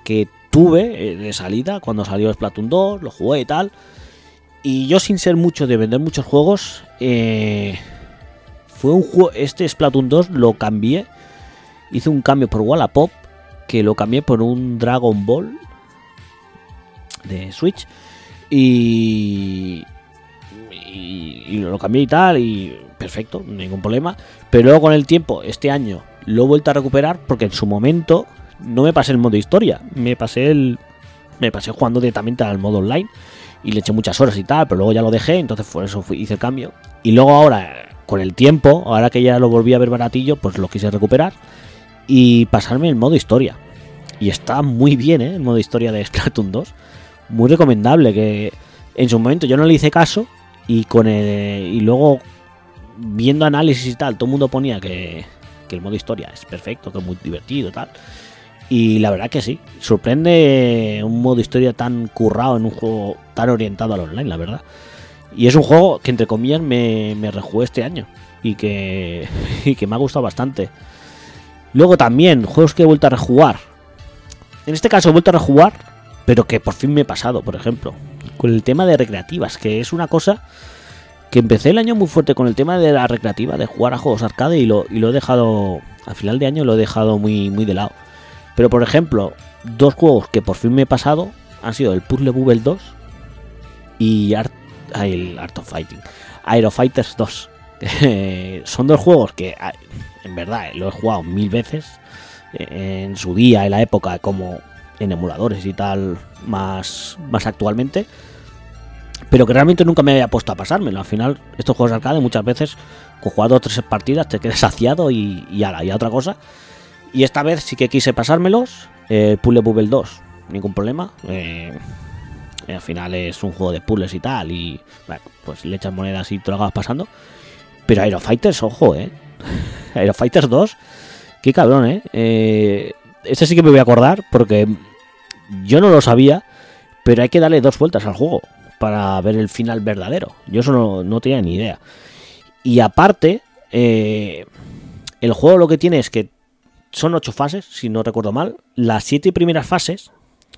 que tuve eh, de salida cuando salió Splatoon 2, lo jugué y tal. Y yo sin ser mucho de vender muchos juegos, eh, fue un juego, este Splatoon 2 lo cambié, hice un cambio por Wallapop, que lo cambié por un Dragon Ball de Switch y, y, y lo cambié y tal y perfecto, ningún problema. Pero luego con el tiempo, este año, lo he vuelto a recuperar porque en su momento no me pasé el modo historia, me pasé el me pasé jugando directamente al modo online y le eché muchas horas y tal, pero luego ya lo dejé, entonces por eso hice el cambio. Y luego ahora, con el tiempo, ahora que ya lo volví a ver baratillo, pues lo quise recuperar y pasarme el modo historia. Y está muy bien, ¿eh? El modo historia de Splatoon 2. Muy recomendable, que en su momento yo no le hice caso y con el, y luego viendo análisis y tal, todo el mundo ponía que, que el modo historia es perfecto, que es muy divertido tal. Y la verdad que sí, sorprende un modo historia tan currado en un juego tan orientado al online, la verdad. Y es un juego que entre comillas me, me rejugué este año y que, y que me ha gustado bastante. Luego también, juegos que he vuelto a rejugar. En este caso he vuelto a rejugar, pero que por fin me he pasado, por ejemplo. Con el tema de recreativas, que es una cosa que empecé el año muy fuerte con el tema de la recreativa, de jugar a juegos arcade y lo, y lo he dejado, a final de año lo he dejado muy, muy de lado. Pero por ejemplo, dos juegos que por fin me he pasado han sido el Puzzle Bubble 2 y ah, el Art of Fighting. Aero Fighters 2. Eh, Son dos juegos que ah, en verdad lo he jugado mil veces eh, en su día, en la época, como en emuladores y tal, más, más actualmente. Pero que realmente nunca me había puesto a pasármelo. Al final, estos juegos de arcade muchas veces, con jugar dos o tres partidas, te quedas saciado y, y ala, y a otra cosa. Y esta vez sí que quise pasármelos. Eh, Puzzle Bubble 2, ningún problema. Eh, al final es un juego de puzzles y tal. Y pues le echas monedas y te lo acabas pasando. Pero Aero Fighters, ojo, eh. Aero Fighters 2, qué cabrón, eh. eh. Este sí que me voy a acordar porque yo no lo sabía. Pero hay que darle dos vueltas al juego para ver el final verdadero. Yo eso no, no tenía ni idea. Y aparte, eh, el juego lo que tiene es que son ocho fases, si no recuerdo mal. Las siete primeras fases,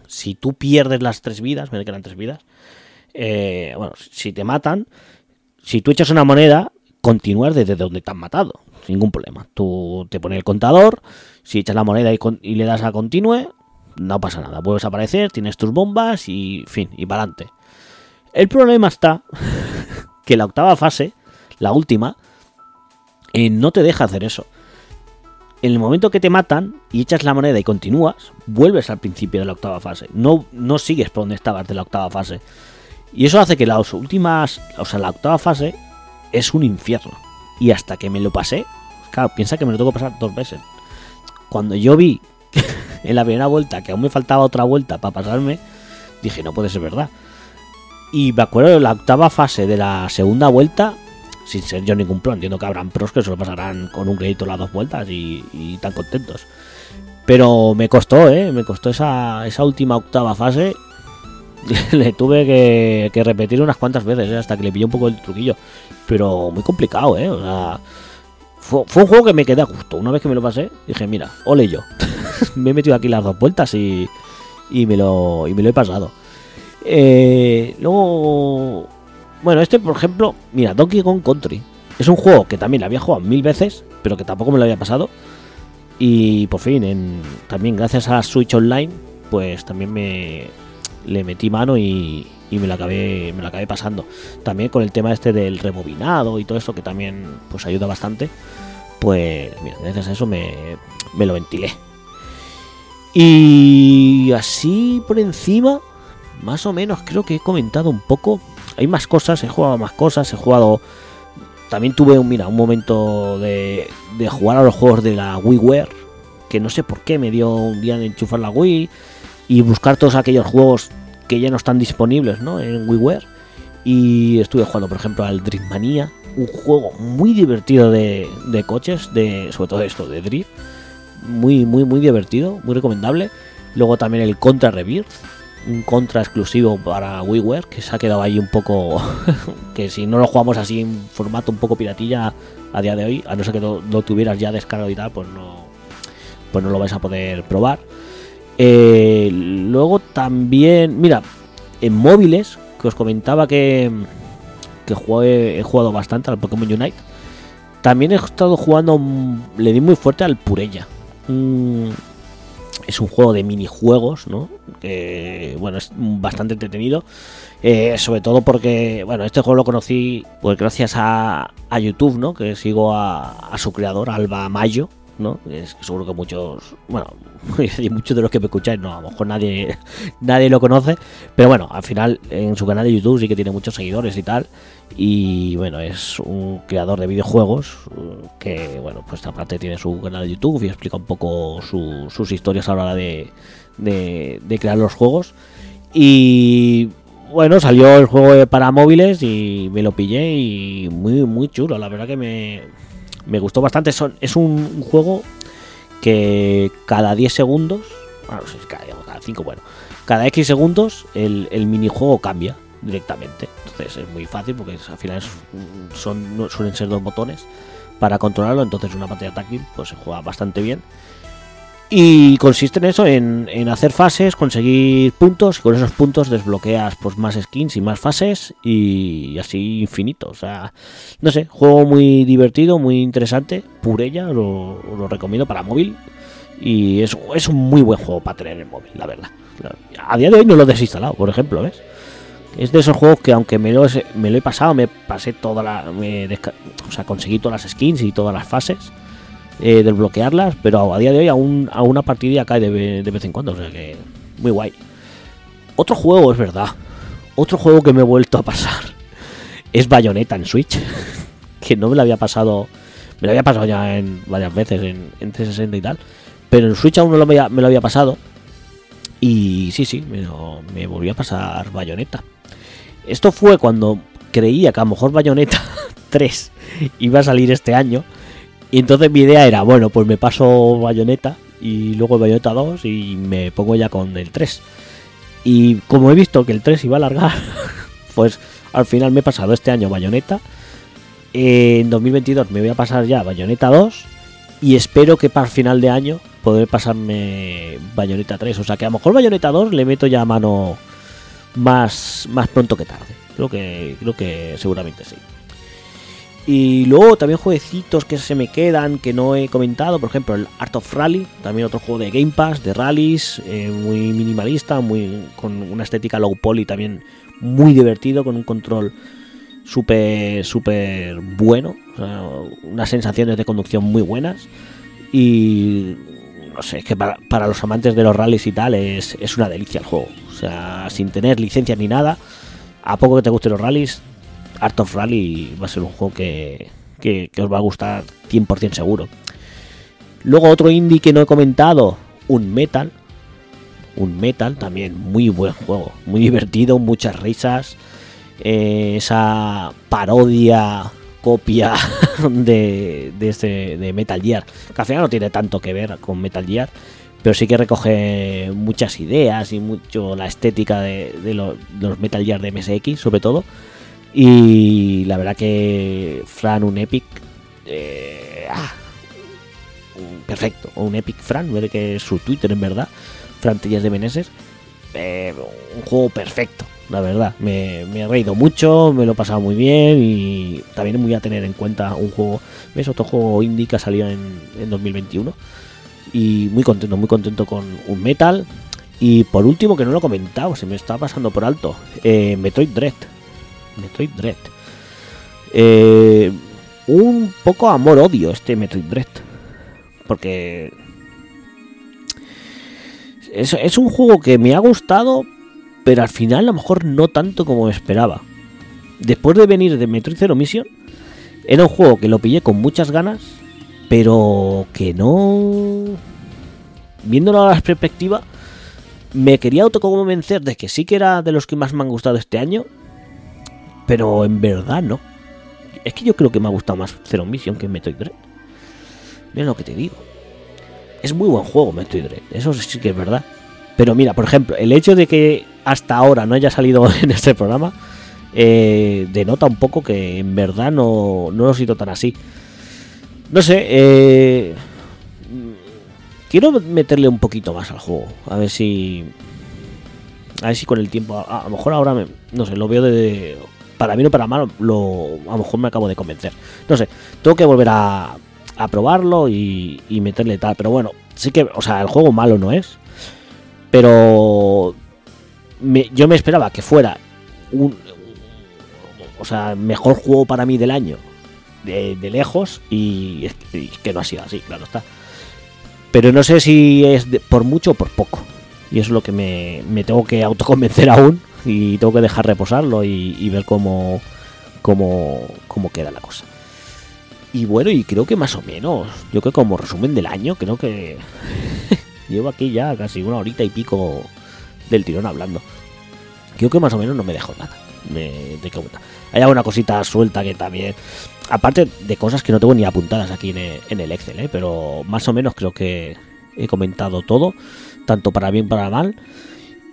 si tú pierdes las tres vidas, me quedan tres vidas. eh, bueno, si te matan, si tú echas una moneda, continúas desde donde te han matado, ningún problema. Tú te pones el contador, si echas la moneda y, le das a continue, no pasa nada. Vuelves a aparecer, tienes tus bombas y fin, y para adelante. El problema está que la octava fase, la última, eh, no te deja hacer eso. En el momento que te matan y echas la moneda y continúas, vuelves al principio de la octava fase. No, no sigues por donde estabas de la octava fase. Y eso hace que las últimas, o sea, la octava fase es un infierno. Y hasta que me lo pasé, claro, piensa que me lo tengo que pasar dos veces. Cuando yo vi en la primera vuelta que aún me faltaba otra vuelta para pasarme, dije, no puede ser verdad. Y me acuerdo de la octava fase de la segunda vuelta, sin ser yo ningún pro, entiendo que habrán pros que se lo pasarán con un crédito las dos vueltas y, y tan contentos. Pero me costó, ¿eh? Me costó esa, esa última octava fase. le tuve que, que repetir unas cuantas veces, ¿eh? hasta que le pillé un poco el truquillo. Pero muy complicado, ¿eh? O sea, fue, un juego que me quedé a gusto. Una vez que me lo pasé, dije, mira, ole yo. me he metido aquí las dos vueltas y, y, me, lo, y me lo he pasado. Eh, luego, bueno, este por ejemplo, mira, Donkey Kong Country. Es un juego que también había jugado mil veces, pero que tampoco me lo había pasado. Y por fin, también gracias a Switch Online, pues también me le metí mano y, y me lo acabé me lo acabé pasando. También con el tema este del rebobinado y todo eso que también pues ayuda bastante. Pues mira, gracias a eso me, me lo ventilé. Y así por encima, más o menos creo que he comentado un poco. Hay más cosas, he jugado más cosas, he jugado también tuve un, mira, un momento de, de jugar a los juegos de la WiiWare, que no sé por qué me dio un día de enchufar la Wii y buscar todos aquellos juegos que ya no están disponibles ¿no? en WiiWare. Y estuve jugando, por ejemplo, al Driftmania, un juego muy divertido de, de coches, de, sobre todo esto, de drift. Muy, muy, muy divertido, muy recomendable. Luego también el Contra Rebirth, un contra exclusivo para WiiWare que se ha quedado ahí un poco que si no lo jugamos así en formato un poco piratilla a día de hoy a no ser que lo, lo tuvieras ya descargado y tal pues no pues no lo vais a poder probar Eh, luego también mira en móviles que os comentaba que que he jugado bastante al Pokémon Unite también he estado jugando mm, le di muy fuerte al Purella un- es un juego de minijuegos, ¿no? Que, bueno, es bastante entretenido. Eh, sobre todo porque, bueno, este juego lo conocí pues gracias a, a YouTube, ¿no? Que sigo a, a su creador, Alba Mayo, ¿no? Es seguro que muchos, bueno, y muchos de los que me escucháis, no, a lo mejor nadie, nadie lo conoce, pero bueno, al final en su canal de YouTube sí que tiene muchos seguidores y tal. Y bueno, es un creador de videojuegos eh, que, bueno, pues aparte tiene su canal de YouTube y explica un poco su- sus historias a la hora de, de- crear los juegos. Y bueno, salió el juego para móviles y me lo pillé y muy, muy chulo. La verdad que me, me gustó bastante. Son, es un juego que cada 10 segundos, bueno, no sé si cada, cada 5, bueno, cada X segundos el, el minijuego cambia directamente. Entonces es muy fácil porque al final son, suelen ser dos botones para controlarlo. Entonces una pantalla táctil pues se juega bastante bien. Y consiste en eso, en, hacer fases, conseguir puntos y con esos puntos desbloqueas pues más skins y más fases y así infinito. O sea, no sé, juego muy divertido, muy interesante, purella, lo, lo recomiendo para móvil y es, es un muy buen juego para tener en el móvil, la verdad. A día de hoy no lo he desinstalado, por ejemplo, ¿ves? Es de esos juegos que aunque me lo, he- me lo he pasado, me pasé toda la... me desca- o sea, conseguí todas las skins y todas las fases eh, desbloquearlas, pero a día de hoy aún a una partida cae de, ve- de vez en cuando, o sea que muy guay. Otro juego, es verdad, otro juego que me he vuelto a pasar es Bayonetta en Switch, que no me lo había pasado, me lo había pasado ya en varias veces en, en 360 y tal, pero en Switch aún no lo había- me lo había pasado y sí, sí, me, me volví a pasar Bayonetta. Esto fue cuando creía que a lo mejor Bayonetta 3 iba a salir este año. Y entonces mi idea era, bueno, pues me paso Bayonetta y luego Bayonetta 2 y me pongo ya con el 3. Y como he visto que el 3 iba a alargar, pues al final me he pasado este año Bayonetta. En 2022 me voy a pasar ya Bayonetta 2 y espero que para el final de año poder pasarme Bayonetta 3. O sea que a lo mejor Bayonetta 2 le meto ya a mano más, más pronto que tarde. Creo que, creo que seguramente sí. Y luego también jueguecitos que se me quedan, que no he comentado. Por ejemplo, el Art of Rally, también otro juego de Game Pass, de rallies, eh, muy minimalista, muy con una estética low poly también muy divertido, con un control súper, súper bueno. unas sensaciones de conducción muy buenas. Y no sé, es que para, para los amantes de los rallies y tal es, es una delicia el juego. O sea, sin tener licencias ni nada, a poco que te gusten los rallies, Art of Rally va a ser un juego que, que- os va a gustar 100% seguro. Luego otro indie que no he comentado, un Metal. Un Metal también muy buen juego, muy divertido, muchas risas. eh, esa parodia, copia de, de, este, de Metal Gear, que al final no tiene tanto que ver con Metal Gear, pero sí que recoge muchas ideas y mucho la estética de, de los Metal Gear de MSX, sobre todo. Y la verdad que Fran, un Epic. eh, ah, perfecto. Un Epic Fran, ver que es su Twitter en verdad. Fran Tellas de Meneses. eh, un juego perfecto, la verdad. Me, me he reído mucho, me lo he pasado muy bien. Y también muy a tener en cuenta un juego. ¿Ves? Otro juego indie que ha salido en, en 2021. Y muy contento, muy contento con un Metal. Y por último, que no lo he comentado, se me está pasando por alto. eh, Metroid Dread. Metroid Dread. Eh, un poco amor-odio este Metroid Dread. Porque es, es un juego que me ha gustado, pero al final a lo mejor no tanto como esperaba. Después de venir de Metroid Zero Mission, Era un juego que lo pillé con muchas ganas, pero que no... Viéndolo a la perspectiva, me quería autoconvencer de que sí que era de los que más me han gustado este año, pero en verdad no. Es que yo creo que me ha gustado más Zero Mission que Metroid Dread. Mira lo que te digo. Es muy buen juego Metroid Dread, eso sí que es verdad. Pero mira, por ejemplo, el hecho de que hasta ahora no haya salido en este programa eh, denota un poco que en verdad no, no lo siento tan así. No sé, eh, quiero meterle un poquito más al juego. A ver si. A ver si con el tiempo. A, lo mejor ahora me, no sé, lo veo de. Para mí no para mal, lo, a lo mejor me acabo de convencer. No sé, tengo que volver a, probarlo y, meterle tal. Pero bueno, sí que, o sea, el juego malo no es. Pero me- yo me esperaba que fuera un, o sea, mejor juego para mí del año de, lejos y, que no ha sido así, claro está. Pero no sé si es de- por mucho o por poco. Y eso es lo que me tengo que autoconvencer aún y tengo que dejar reposarlo y, ver cómo, cómo, cómo queda la cosa. Y bueno, y creo que más o menos, yo creo que como resumen del año, creo que llevo aquí ya casi una horita y pico del tirón hablando. Creo que más o menos no me dejo nada de, de. Hay alguna cosita suelta que también. Aparte de cosas que no tengo ni apuntadas aquí en el, en el Excel, ¿eh? pero más o menos creo que he comentado todo, tanto para bien para mal.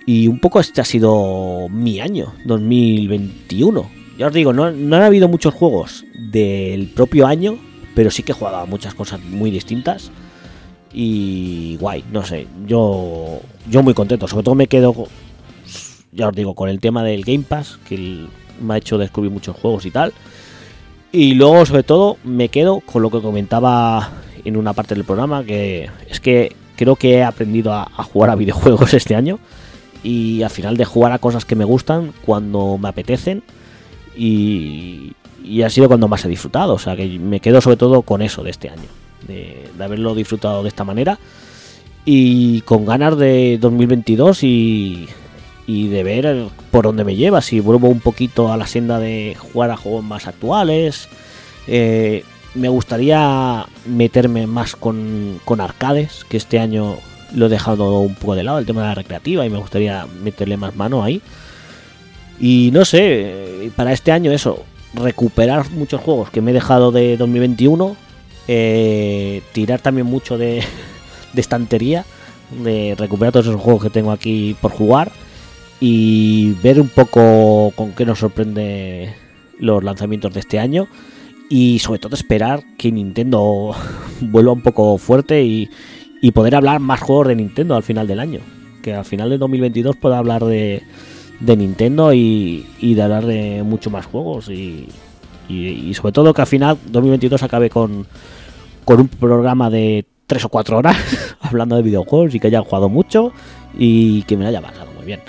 Y un poco este ha sido mi año, 2021. Ya os digo, no, no han habido muchos juegos del propio año, pero sí que he jugado a muchas cosas muy distintas. Y guay, no sé, yo, yo muy contento. Sobre todo me quedo, ya os digo, con el tema del Game Pass, que me ha hecho descubrir muchos juegos y tal. Y luego, sobre todo, me quedo con lo que comentaba en una parte del programa, que es que creo que he aprendido a jugar a videojuegos este año. Y al final de jugar a cosas que me gustan cuando me apetecen. Y, y ha sido cuando más he disfrutado. O sea que me quedo sobre todo con eso de este año. De, haberlo disfrutado de esta manera. Y con ganas de 2022 y, y de ver por dónde me lleva. Si vuelvo un poquito a la senda de jugar a juegos más actuales. Eh, me gustaría meterme más con, con arcades, que este año lo he dejado un poco de lado, el tema de la recreativa, y me gustaría meterle más mano ahí. Y no sé, eh, para este año eso, recuperar muchos juegos que me he dejado de 2021, eh, tirar también mucho de, de estantería, de recuperar todos esos juegos que tengo aquí por jugar y ver un poco con qué nos sorprende los lanzamientos de este año y sobre todo esperar que Nintendo vuelva un poco fuerte y, y poder hablar más juegos de Nintendo al final del año. Que al final de 2022 pueda hablar de, de Nintendo y, y de hablar de mucho más juegos y, y, sobre todo que al final 2022 acabe con, con un programa de 3 o 4 horas hablando de videojuegos y que haya jugado mucho y que me haya pasado muy bien.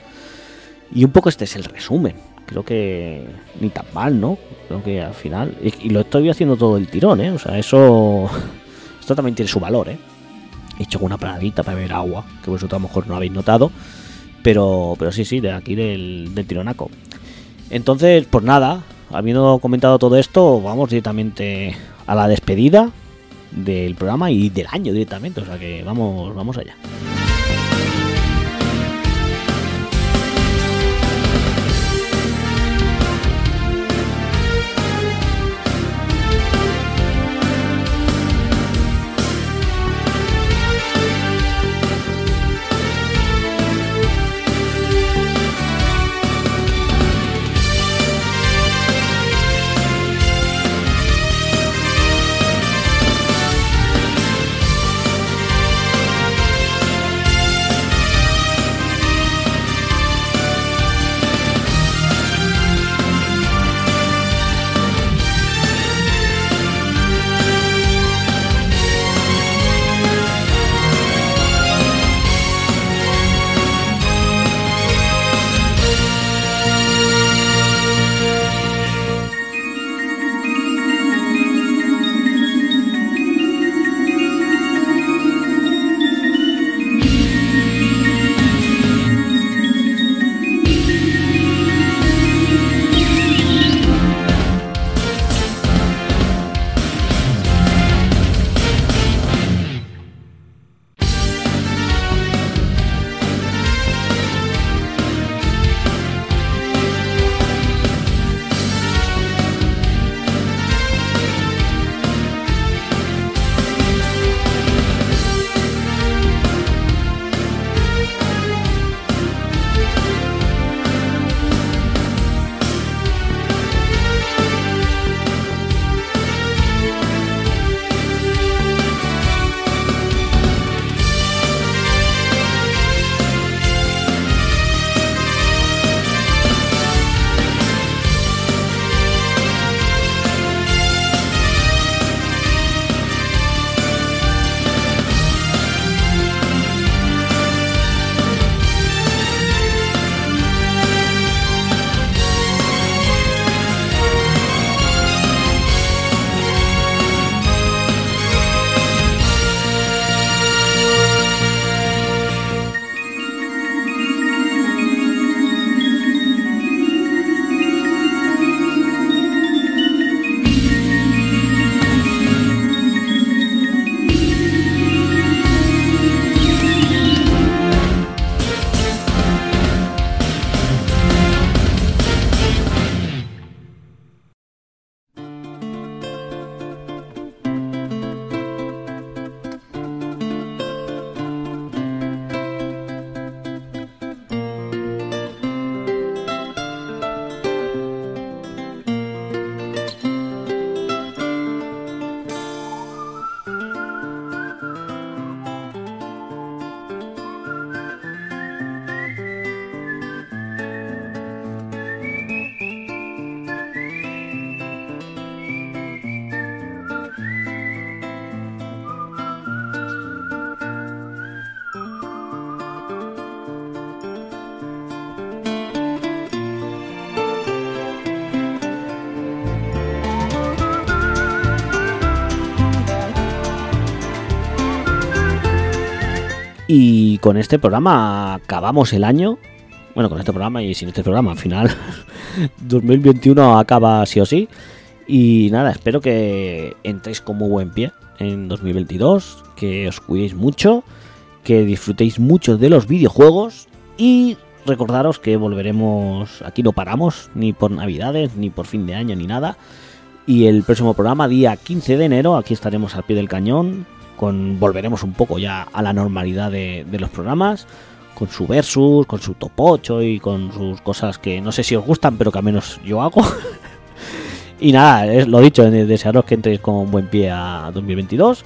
Y un poco este es el resumen. Creo que ni tan mal, ¿no? Creo que al final. Y lo estoy haciendo todo el tirón, ¿eh? O sea, eso. Esto también tiene su valor, ¿eh? He hecho una paradita para beber agua, que vosotros a lo mejor no habéis notado. Pero, pero sí, sí, de aquí del, tironaco. Entonces, pues nada, habiendo comentado todo esto, vamos directamente a la despedida del programa y del año directamente. O sea que vamos, vamos allá. Con este programa acabamos el año. Bueno, con este programa y sin este programa, al final 2021 acaba sí o sí. Y nada, espero que entréis con muy buen pie en 2022, que os cuidéis mucho, que disfrutéis mucho de los videojuegos y recordaros que volveremos, aquí no paramos, ni por navidades, ni por fin de año, ni nada. Y el próximo programa, día 15 de enero, aquí estaremos al pie del cañón, con volveremos un poco ya a la normalidad de, los programas, con su versus, con su top 8 y con sus cosas que no sé si os gustan, pero que al menos yo hago. y nada, es lo dicho, desearos que entréis con buen pie a 2022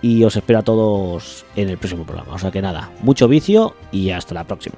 y os espero a todos en el próximo programa. O sea que nada, mucho vicio y hasta la próxima.